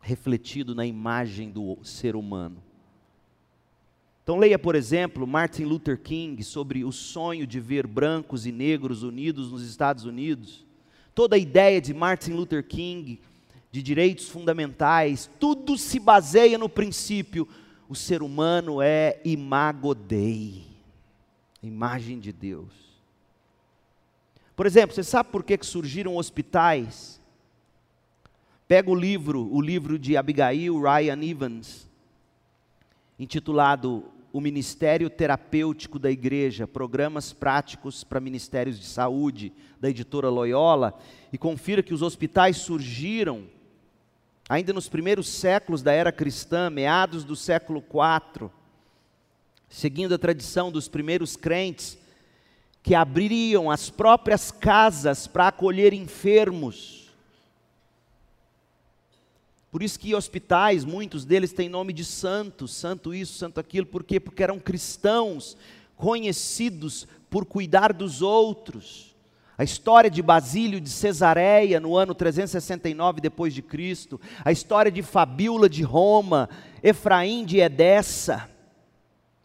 refletido na imagem do ser humano. Então, leia, por exemplo, Martin Luther King sobre o sonho de ver brancos e negros unidos nos Estados Unidos. Toda a ideia de Martin Luther King, de direitos fundamentais, tudo se baseia no princípio: o ser humano é imago Dei, imagem de Deus. Por exemplo, você sabe por que surgiram hospitais? Pega o livro, o livro de Abigail Ryan Evans, intitulado O Ministério Terapêutico da Igreja, Programas Práticos para Ministérios de Saúde, da editora Loyola, e confira que os hospitais surgiram ainda nos primeiros séculos da era cristã, meados do século IV, seguindo a tradição dos primeiros crentes, que abririam as próprias casas para acolher enfermos por isso que hospitais, muitos deles têm nome de santos, santo isso, santo aquilo, por quê? Porque eram cristãos conhecidos por cuidar dos outros. A história de Basílio de Cesareia no ano 369 depois de Cristo, a história de Fabíola de Roma, Efraim de Edessa,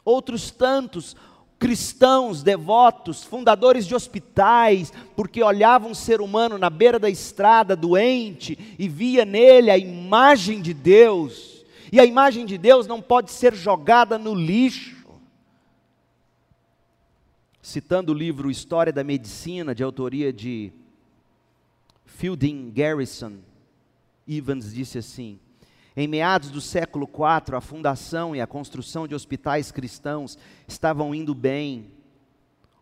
outros tantos, cristãos devotos, fundadores de hospitais, porque olhavam um ser humano na beira da estrada, doente, e via nele a imagem de Deus. E a imagem de Deus não pode ser jogada no lixo. Citando o livro História da Medicina, de autoria de Fielding Garrison, Evans disse assim: em meados do século IV, a fundação e a construção de hospitais cristãos estavam indo bem.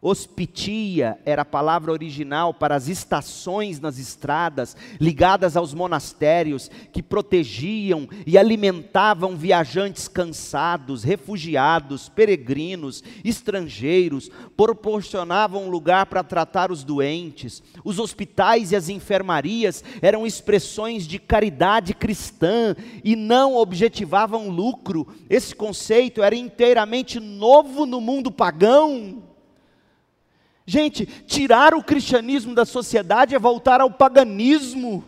Hospitia era a palavra original para as estações nas estradas, ligadas aos monastérios, que protegiam e alimentavam viajantes cansados, refugiados, peregrinos, estrangeiros, proporcionavam lugar para tratar os doentes. Os hospitais e as enfermarias eram expressões de caridade cristã e não objetivavam lucro. Esse conceito era inteiramente novo no mundo pagão. Gente, tirar o cristianismo da sociedade é voltar ao paganismo,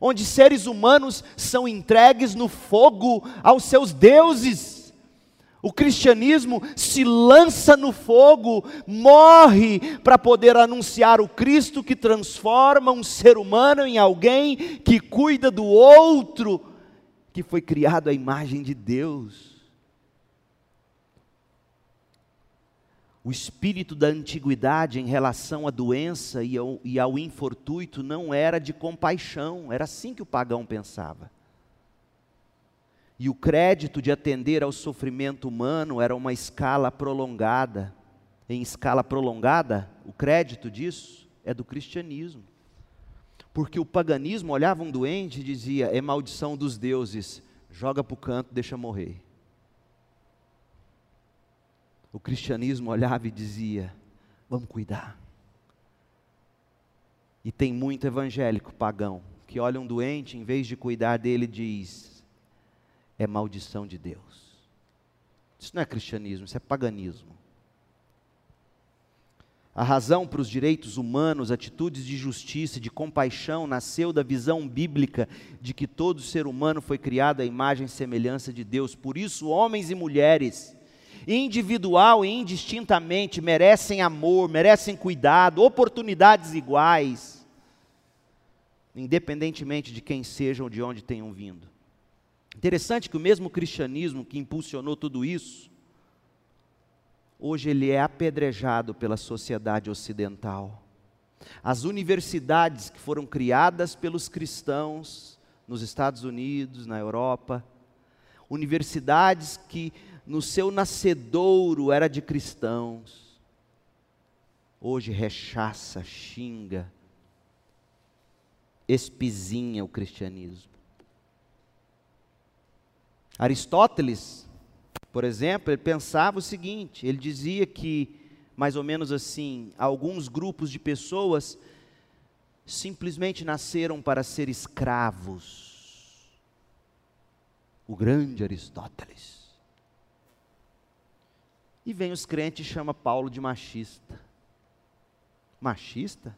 onde seres humanos são entregues no fogo aos seus deuses. O cristianismo se lança no fogo, morre para poder anunciar o Cristo que transforma um ser humano em alguém que cuida do outro, que foi criado à imagem de Deus. O espírito da antiguidade em relação à doença e ao, e ao infortuito não era de compaixão, era assim que o pagão pensava. E o crédito de atender ao sofrimento humano era uma escala prolongada. Em escala prolongada, o crédito disso é do cristianismo. Porque o paganismo olhava um doente e dizia: é maldição dos deuses, joga para o canto, deixa morrer. O cristianismo olhava e dizia: vamos cuidar. E tem muito evangélico pagão que olha um doente, em vez de cuidar dele, diz: é maldição de Deus. Isso não é cristianismo, isso é paganismo. A razão para os direitos humanos, atitudes de justiça, de compaixão, nasceu da visão bíblica de que todo ser humano foi criado à imagem e semelhança de Deus. Por isso, homens e mulheres, individual e indistintamente, merecem amor, merecem cuidado, oportunidades iguais, independentemente de quem sejam de onde tenham vindo. Interessante que o mesmo cristianismo que impulsionou tudo isso, hoje ele é apedrejado pela sociedade ocidental. As universidades que foram criadas pelos cristãos nos Estados Unidos, na Europa, universidades que no seu nascedouro era de cristãos, hoje rechaça, xinga, espizinha o cristianismo. Aristóteles, por exemplo, ele pensava o seguinte: ele dizia que, mais ou menos assim, alguns grupos de pessoas simplesmente nasceram para ser escravos. O grande Aristóteles. E vem os crentes e chama Paulo de machista. Machista?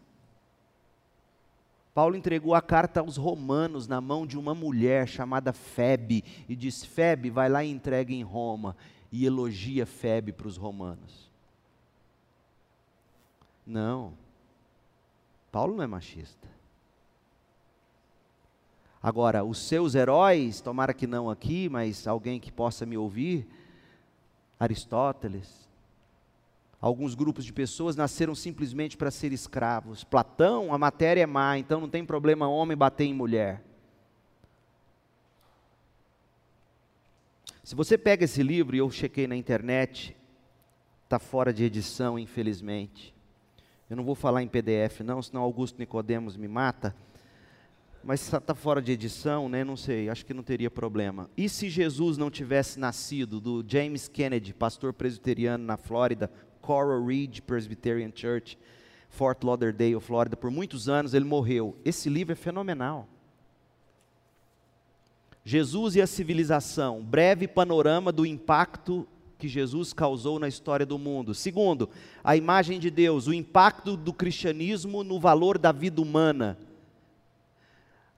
Paulo entregou a carta aos romanos na mão de uma mulher chamada Febe e disse: Febe, vai lá e entrega em Roma. E elogia Febe para os romanos. Não, Paulo não é machista. Agora, os seus heróis, tomara que não aqui, mas alguém que possa me ouvir, Aristóteles, Alguns grupos de pessoas nasceram simplesmente para ser escravos. Platão, a matéria é má, então não tem problema homem bater em mulher. Se você pega esse livro, e eu chequei na internet, está fora de edição, infelizmente. Eu não vou falar em PDF, não, senão Augusto Nicodemos me mata. Mas está tá fora de edição, né? Não sei, acho que não teria problema. E se Jesus não tivesse nascido do James Kennedy, pastor presbiteriano na Flórida, Coral Ridge Presbyterian Church, Fort Lauderdale, Flórida, por muitos anos, ele morreu. Esse livro é fenomenal. Jesus e a civilização, breve panorama do impacto que Jesus causou na história do mundo. Segundo, a imagem de Deus, o impacto do cristianismo no valor da vida humana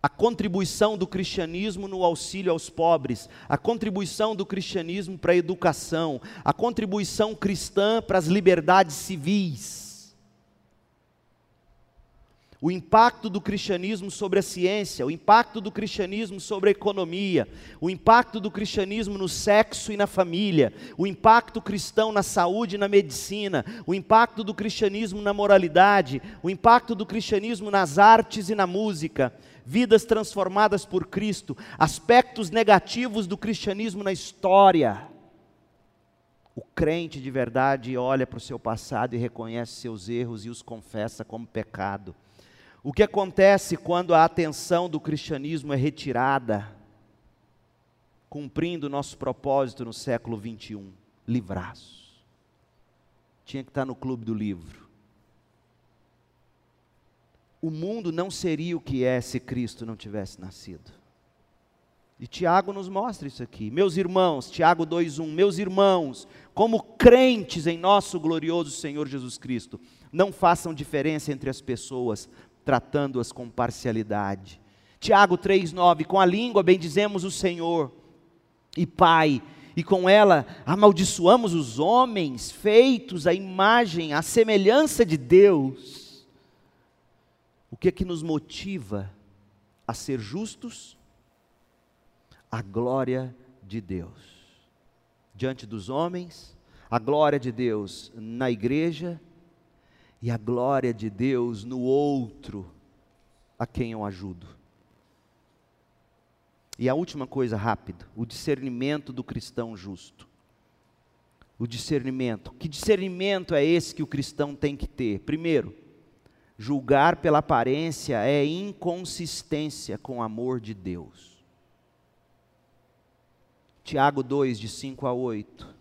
a contribuição do cristianismo no auxílio aos pobres, a contribuição do cristianismo para a educação, a contribuição cristã para as liberdades civis. O impacto do cristianismo sobre a ciência, o impacto do cristianismo sobre a economia, o impacto do cristianismo no sexo e na família, o impacto cristão na saúde e na medicina, o impacto do cristianismo na moralidade, o impacto do cristianismo nas artes e na música, vidas transformadas por Cristo, aspectos negativos do cristianismo na história. O crente de verdade olha para o seu passado e reconhece seus erros e os confessa como pecado. O que acontece quando a atenção do cristianismo é retirada, cumprindo nosso propósito no século 21? Livraço. Tinha que estar no clube do livro o mundo não seria o que é se Cristo não tivesse nascido. E Tiago nos mostra isso aqui. Meus irmãos, Tiago 2:1, meus irmãos, como crentes em nosso glorioso Senhor Jesus Cristo, não façam diferença entre as pessoas, tratando-as com parcialidade. Tiago 3:9, com a língua bendizemos o Senhor e Pai, e com ela amaldiçoamos os homens feitos à imagem, à semelhança de Deus o que é que nos motiva a ser justos? A glória de Deus. Diante dos homens, a glória de Deus na igreja e a glória de Deus no outro a quem eu ajudo. E a última coisa rápido, o discernimento do cristão justo. O discernimento. Que discernimento é esse que o cristão tem que ter? Primeiro, Julgar pela aparência é inconsistência com o amor de Deus. Tiago 2, de 5 a 8.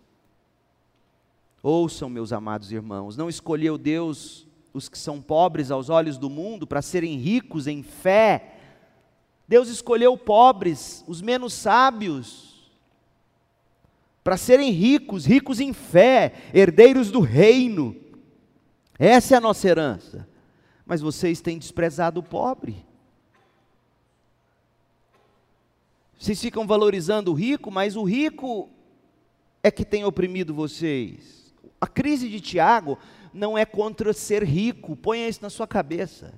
Ouçam, meus amados irmãos, não escolheu Deus os que são pobres aos olhos do mundo para serem ricos em fé. Deus escolheu pobres, os menos sábios, para serem ricos, ricos em fé, herdeiros do reino Essa é a nossa herança. Mas vocês têm desprezado o pobre. Vocês ficam valorizando o rico, mas o rico é que tem oprimido vocês. A crise de Tiago não é contra ser rico, ponha isso na sua cabeça.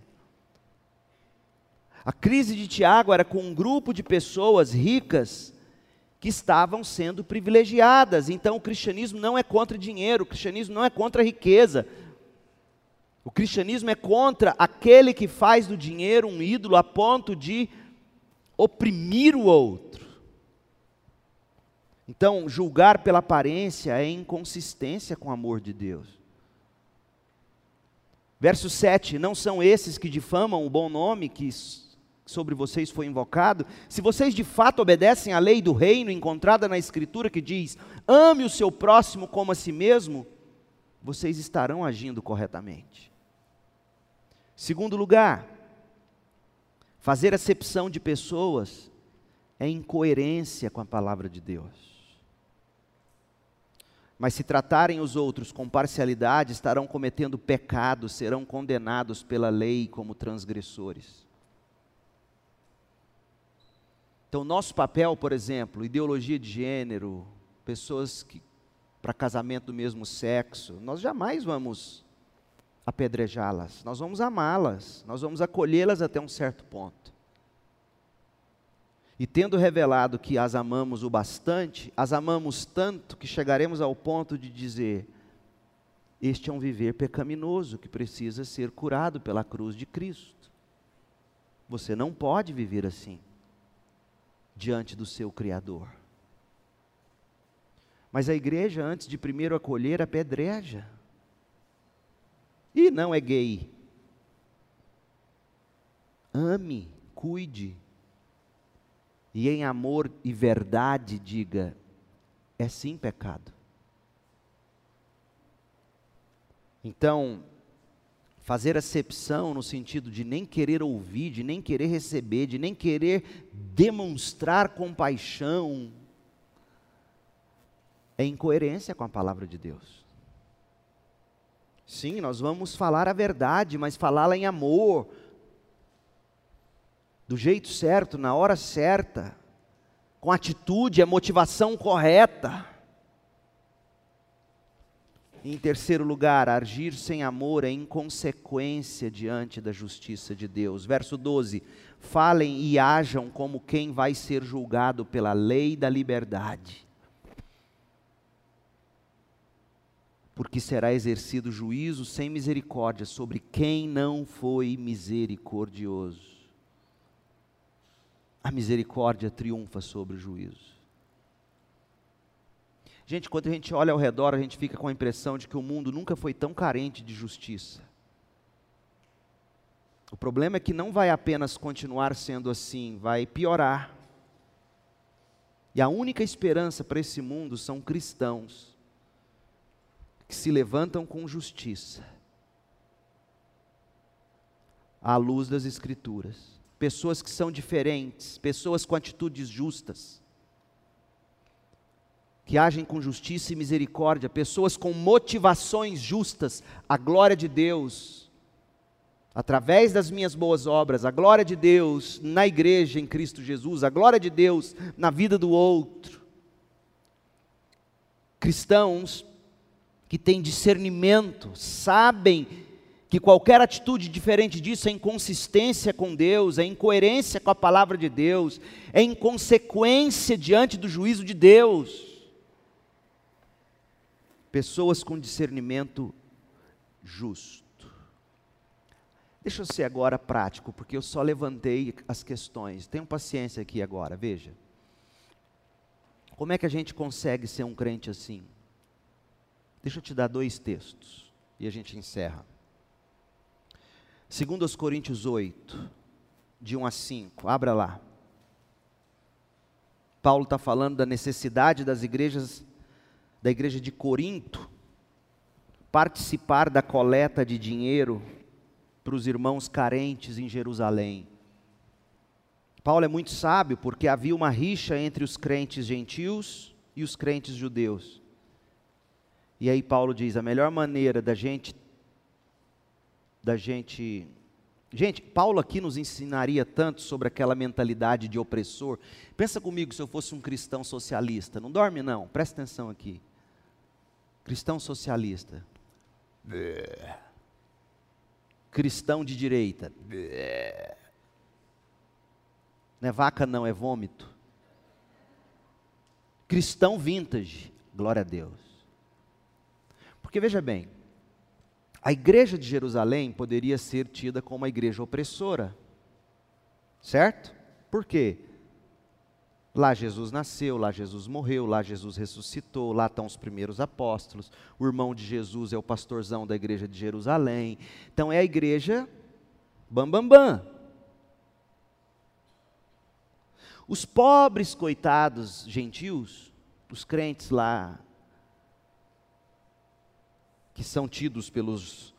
A crise de Tiago era com um grupo de pessoas ricas que estavam sendo privilegiadas. Então o cristianismo não é contra dinheiro, o cristianismo não é contra riqueza. O cristianismo é contra aquele que faz do dinheiro um ídolo a ponto de oprimir o outro. Então, julgar pela aparência é inconsistência com o amor de Deus. Verso 7: Não são esses que difamam o bom nome que sobre vocês foi invocado, se vocês de fato obedecem à lei do reino encontrada na Escritura que diz: ame o seu próximo como a si mesmo, vocês estarão agindo corretamente. Segundo lugar, fazer acepção de pessoas é incoerência com a palavra de Deus. Mas se tratarem os outros com parcialidade, estarão cometendo pecado, serão condenados pela lei como transgressores. Então, nosso papel, por exemplo, ideologia de gênero, pessoas que para casamento do mesmo sexo, nós jamais vamos apedrejá-las, nós vamos amá-las, nós vamos acolhê-las até um certo ponto. E tendo revelado que as amamos o bastante, as amamos tanto que chegaremos ao ponto de dizer: este é um viver pecaminoso que precisa ser curado pela cruz de Cristo. Você não pode viver assim diante do seu Criador. Mas a igreja, antes de primeiro acolher, apedreja. E não é gay. Ame, cuide. E em amor e verdade diga: é sim pecado. Então, fazer acepção no sentido de nem querer ouvir, de nem querer receber, de nem querer demonstrar compaixão, é incoerência com a palavra de Deus. Sim, nós vamos falar a verdade, mas falá-la em amor, do jeito certo, na hora certa, com atitude, a motivação correta. Em terceiro lugar, agir sem amor é inconsequência diante da justiça de Deus. Verso 12: Falem e ajam como quem vai ser julgado pela lei da liberdade. Porque será exercido juízo sem misericórdia sobre quem não foi misericordioso. A misericórdia triunfa sobre o juízo. Gente, quando a gente olha ao redor, a gente fica com a impressão de que o mundo nunca foi tão carente de justiça. O problema é que não vai apenas continuar sendo assim, vai piorar. E a única esperança para esse mundo são cristãos que se levantam com justiça, à luz das Escrituras. Pessoas que são diferentes, pessoas com atitudes justas que agem com justiça e misericórdia, pessoas com motivações justas, a glória de Deus, através das minhas boas obras, a glória de Deus na igreja em Cristo Jesus, a glória de Deus na vida do outro. Cristãos que têm discernimento, sabem que qualquer atitude diferente disso é inconsistência com Deus, é incoerência com a palavra de Deus, é inconsequência diante do juízo de Deus pessoas com discernimento justo. Deixa eu ser agora prático, porque eu só levantei as questões. Tenham paciência aqui agora, veja. Como é que a gente consegue ser um crente assim? Deixa eu te dar dois textos e a gente encerra. Segundo os Coríntios 8, de 1 a 5, abra lá. Paulo está falando da necessidade das igrejas da igreja de Corinto participar da coleta de dinheiro para os irmãos carentes em Jerusalém. Paulo é muito sábio porque havia uma rixa entre os crentes gentios e os crentes judeus. E aí Paulo diz: a melhor maneira da gente da gente. Gente, Paulo aqui nos ensinaria tanto sobre aquela mentalidade de opressor. Pensa comigo se eu fosse um cristão socialista. Não dorme, não, presta atenção aqui. Cristão socialista. Cristão de direita. Não é vaca, não, é vômito. Cristão vintage. Glória a Deus. Porque veja bem, a igreja de Jerusalém poderia ser tida como uma igreja opressora. Certo? Por quê? Lá Jesus nasceu, lá Jesus morreu, lá Jesus ressuscitou, lá estão os primeiros apóstolos. O irmão de Jesus é o pastorzão da igreja de Jerusalém. Então é a igreja bam bam bam. Os pobres coitados gentios, os crentes lá que são tidos pelos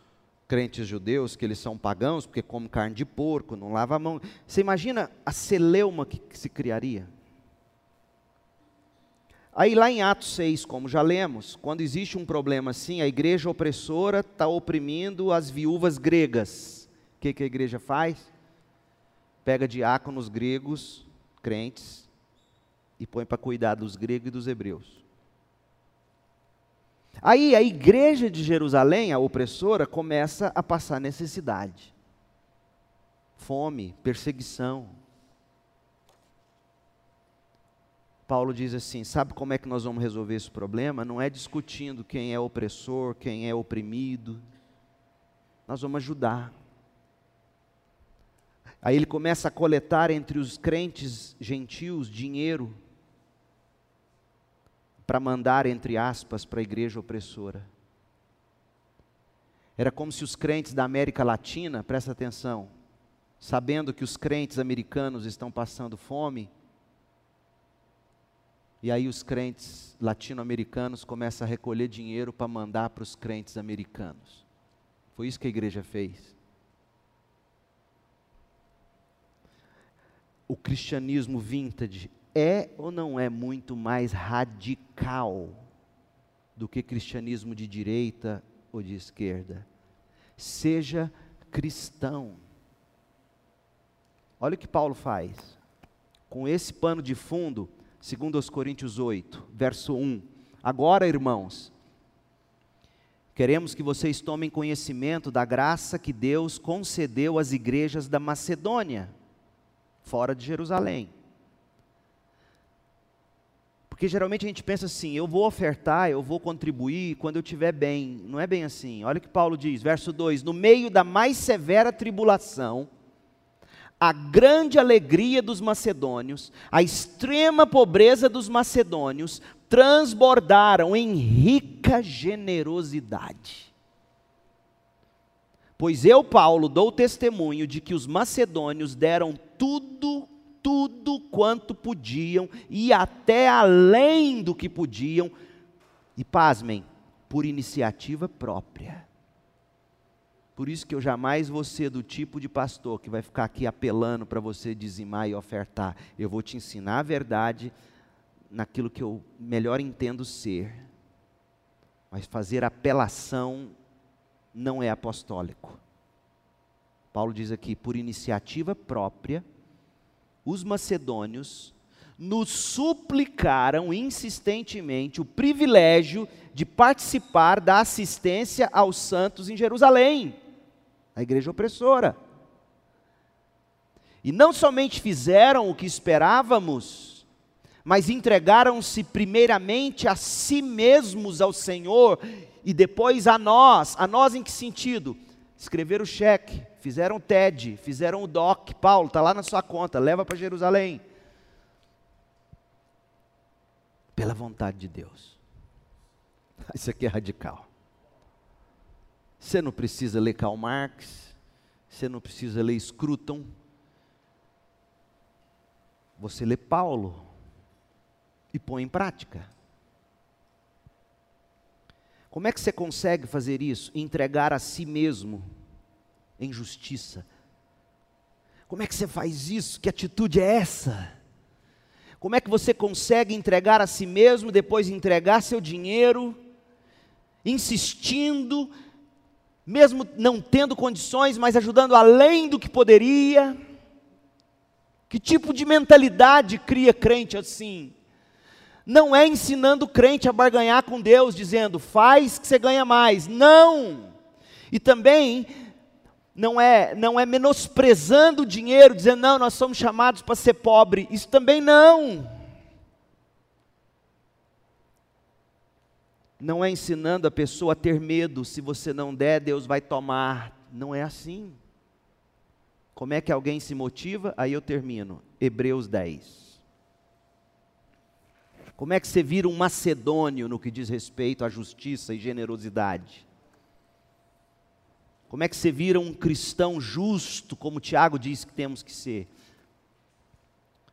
crentes judeus, que eles são pagãos, porque comem carne de porco, não lava a mão. Você imagina a celeuma que, que se criaria? Aí lá em Atos 6, como já lemos, quando existe um problema assim, a igreja opressora está oprimindo as viúvas gregas. O que, que a igreja faz? Pega diáconos gregos, crentes, e põe para cuidar dos gregos e dos hebreus. Aí a igreja de Jerusalém, a opressora, começa a passar necessidade, fome, perseguição. Paulo diz assim: sabe como é que nós vamos resolver esse problema? Não é discutindo quem é opressor, quem é oprimido. Nós vamos ajudar. Aí ele começa a coletar entre os crentes gentios dinheiro para mandar, entre aspas, para a igreja opressora. Era como se os crentes da América Latina, presta atenção, sabendo que os crentes americanos estão passando fome, e aí os crentes latino-americanos começam a recolher dinheiro para mandar para os crentes americanos. Foi isso que a igreja fez. O cristianismo vintage é ou não é muito mais radical do que cristianismo de direita ou de esquerda? Seja cristão. Olha o que Paulo faz. Com esse pano de fundo, segundo os Coríntios 8, verso 1. Agora, irmãos, queremos que vocês tomem conhecimento da graça que Deus concedeu às igrejas da Macedônia, fora de Jerusalém. Porque geralmente a gente pensa assim: eu vou ofertar, eu vou contribuir quando eu estiver bem. Não é bem assim. Olha o que Paulo diz, verso 2: No meio da mais severa tribulação, a grande alegria dos macedônios, a extrema pobreza dos macedônios, transbordaram em rica generosidade. Pois eu, Paulo, dou testemunho de que os macedônios deram tudo tudo quanto podiam e até além do que podiam, e pasmem, por iniciativa própria. Por isso que eu jamais vou ser do tipo de pastor que vai ficar aqui apelando para você dizimar e ofertar. Eu vou te ensinar a verdade naquilo que eu melhor entendo ser. Mas fazer apelação não é apostólico. Paulo diz aqui, por iniciativa própria, os macedônios nos suplicaram insistentemente o privilégio de participar da assistência aos santos em Jerusalém, a igreja opressora. E não somente fizeram o que esperávamos, mas entregaram-se primeiramente a si mesmos ao Senhor e depois a nós. A nós em que sentido? Escreveram o cheque, fizeram o TED, fizeram o DOC. Paulo, está lá na sua conta, leva para Jerusalém. Pela vontade de Deus. Isso aqui é radical. Você não precisa ler Karl Marx, você não precisa ler Scruton. Você lê Paulo e põe em prática. Como é que você consegue fazer isso? Entregar a si mesmo em justiça. Como é que você faz isso? Que atitude é essa? Como é que você consegue entregar a si mesmo, depois entregar seu dinheiro, insistindo mesmo não tendo condições, mas ajudando além do que poderia. Que tipo de mentalidade cria crente assim? Não é ensinando o crente a barganhar com Deus, dizendo, faz que você ganha mais. Não! E também não é, não é menosprezando o dinheiro, dizendo, não, nós somos chamados para ser pobre. Isso também não. Não é ensinando a pessoa a ter medo, se você não der, Deus vai tomar. Não é assim. Como é que alguém se motiva? Aí eu termino. Hebreus 10. Como é que você vira um macedônio no que diz respeito à justiça e generosidade? Como é que você vira um cristão justo, como Tiago diz que temos que ser?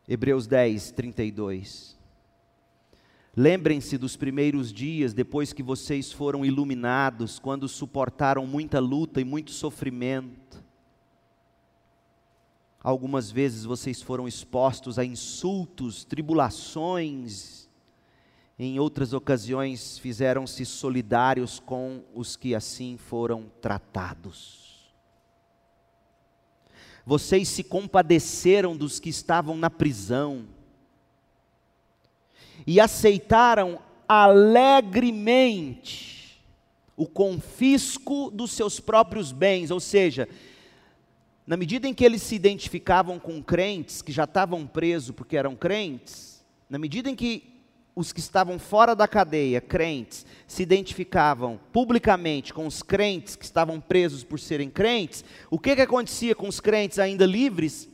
Hebreus 10, 32. Lembrem-se dos primeiros dias, depois que vocês foram iluminados, quando suportaram muita luta e muito sofrimento. Algumas vezes vocês foram expostos a insultos, tribulações, em outras ocasiões fizeram-se solidários com os que assim foram tratados. Vocês se compadeceram dos que estavam na prisão e aceitaram alegremente o confisco dos seus próprios bens, ou seja, na medida em que eles se identificavam com crentes que já estavam presos porque eram crentes, na medida em que os que estavam fora da cadeia, crentes, se identificavam publicamente com os crentes que estavam presos por serem crentes, o que, que acontecia com os crentes ainda livres?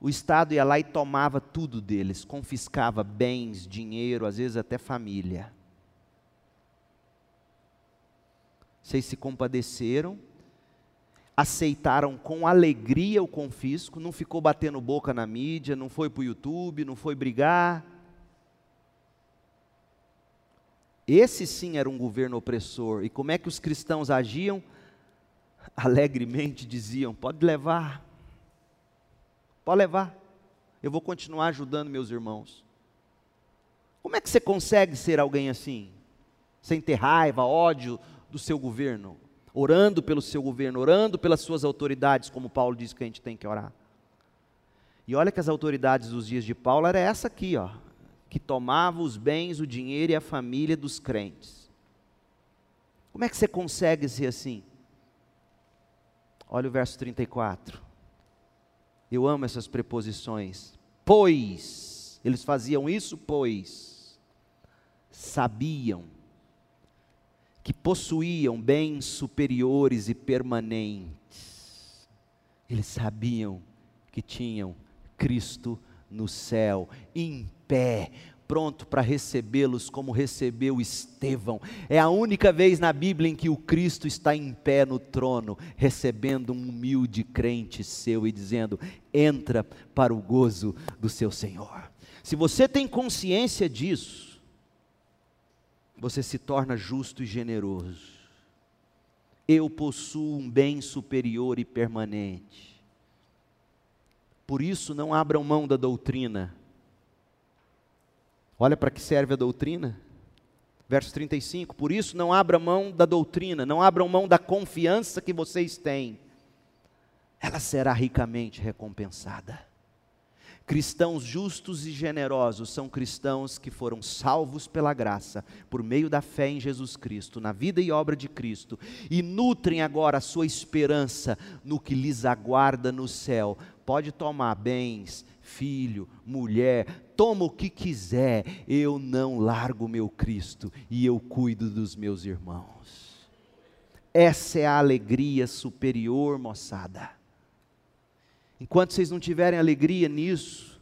O Estado ia lá e tomava tudo deles, confiscava bens, dinheiro, às vezes até família. Vocês se compadeceram, aceitaram com alegria o confisco, não ficou batendo boca na mídia, não foi para o YouTube, não foi brigar Esse sim era um governo opressor. E como é que os cristãos agiam? Alegremente diziam: pode levar, pode levar, eu vou continuar ajudando meus irmãos. Como é que você consegue ser alguém assim? Sem ter raiva, ódio do seu governo, orando pelo seu governo, orando pelas suas autoridades, como Paulo diz que a gente tem que orar. E olha que as autoridades dos dias de Paulo era essa aqui, ó que tomava os bens, o dinheiro e a família dos crentes. Como é que você consegue ser assim? Olha o verso 34. Eu amo essas preposições. Pois, eles faziam isso, pois sabiam que possuíam bens superiores e permanentes. Eles sabiam que tinham Cristo no céu, em pé, pronto para recebê-los como recebeu Estevão. É a única vez na Bíblia em que o Cristo está em pé no trono, recebendo um humilde crente seu e dizendo: entra para o gozo do seu Senhor. Se você tem consciência disso, você se torna justo e generoso. Eu possuo um bem superior e permanente. Por isso, não abram mão da doutrina Olha para que serve a doutrina. Verso 35: Por isso não abra mão da doutrina, não abram mão da confiança que vocês têm, ela será ricamente recompensada. Cristãos justos e generosos são cristãos que foram salvos pela graça, por meio da fé em Jesus Cristo, na vida e obra de Cristo, e nutrem agora a sua esperança no que lhes aguarda no céu. Pode tomar bens, filho, mulher, toma o que quiser, eu não largo meu Cristo e eu cuido dos meus irmãos. Essa é a alegria superior, moçada. Enquanto vocês não tiverem alegria nisso,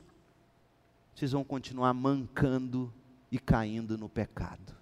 vocês vão continuar mancando e caindo no pecado.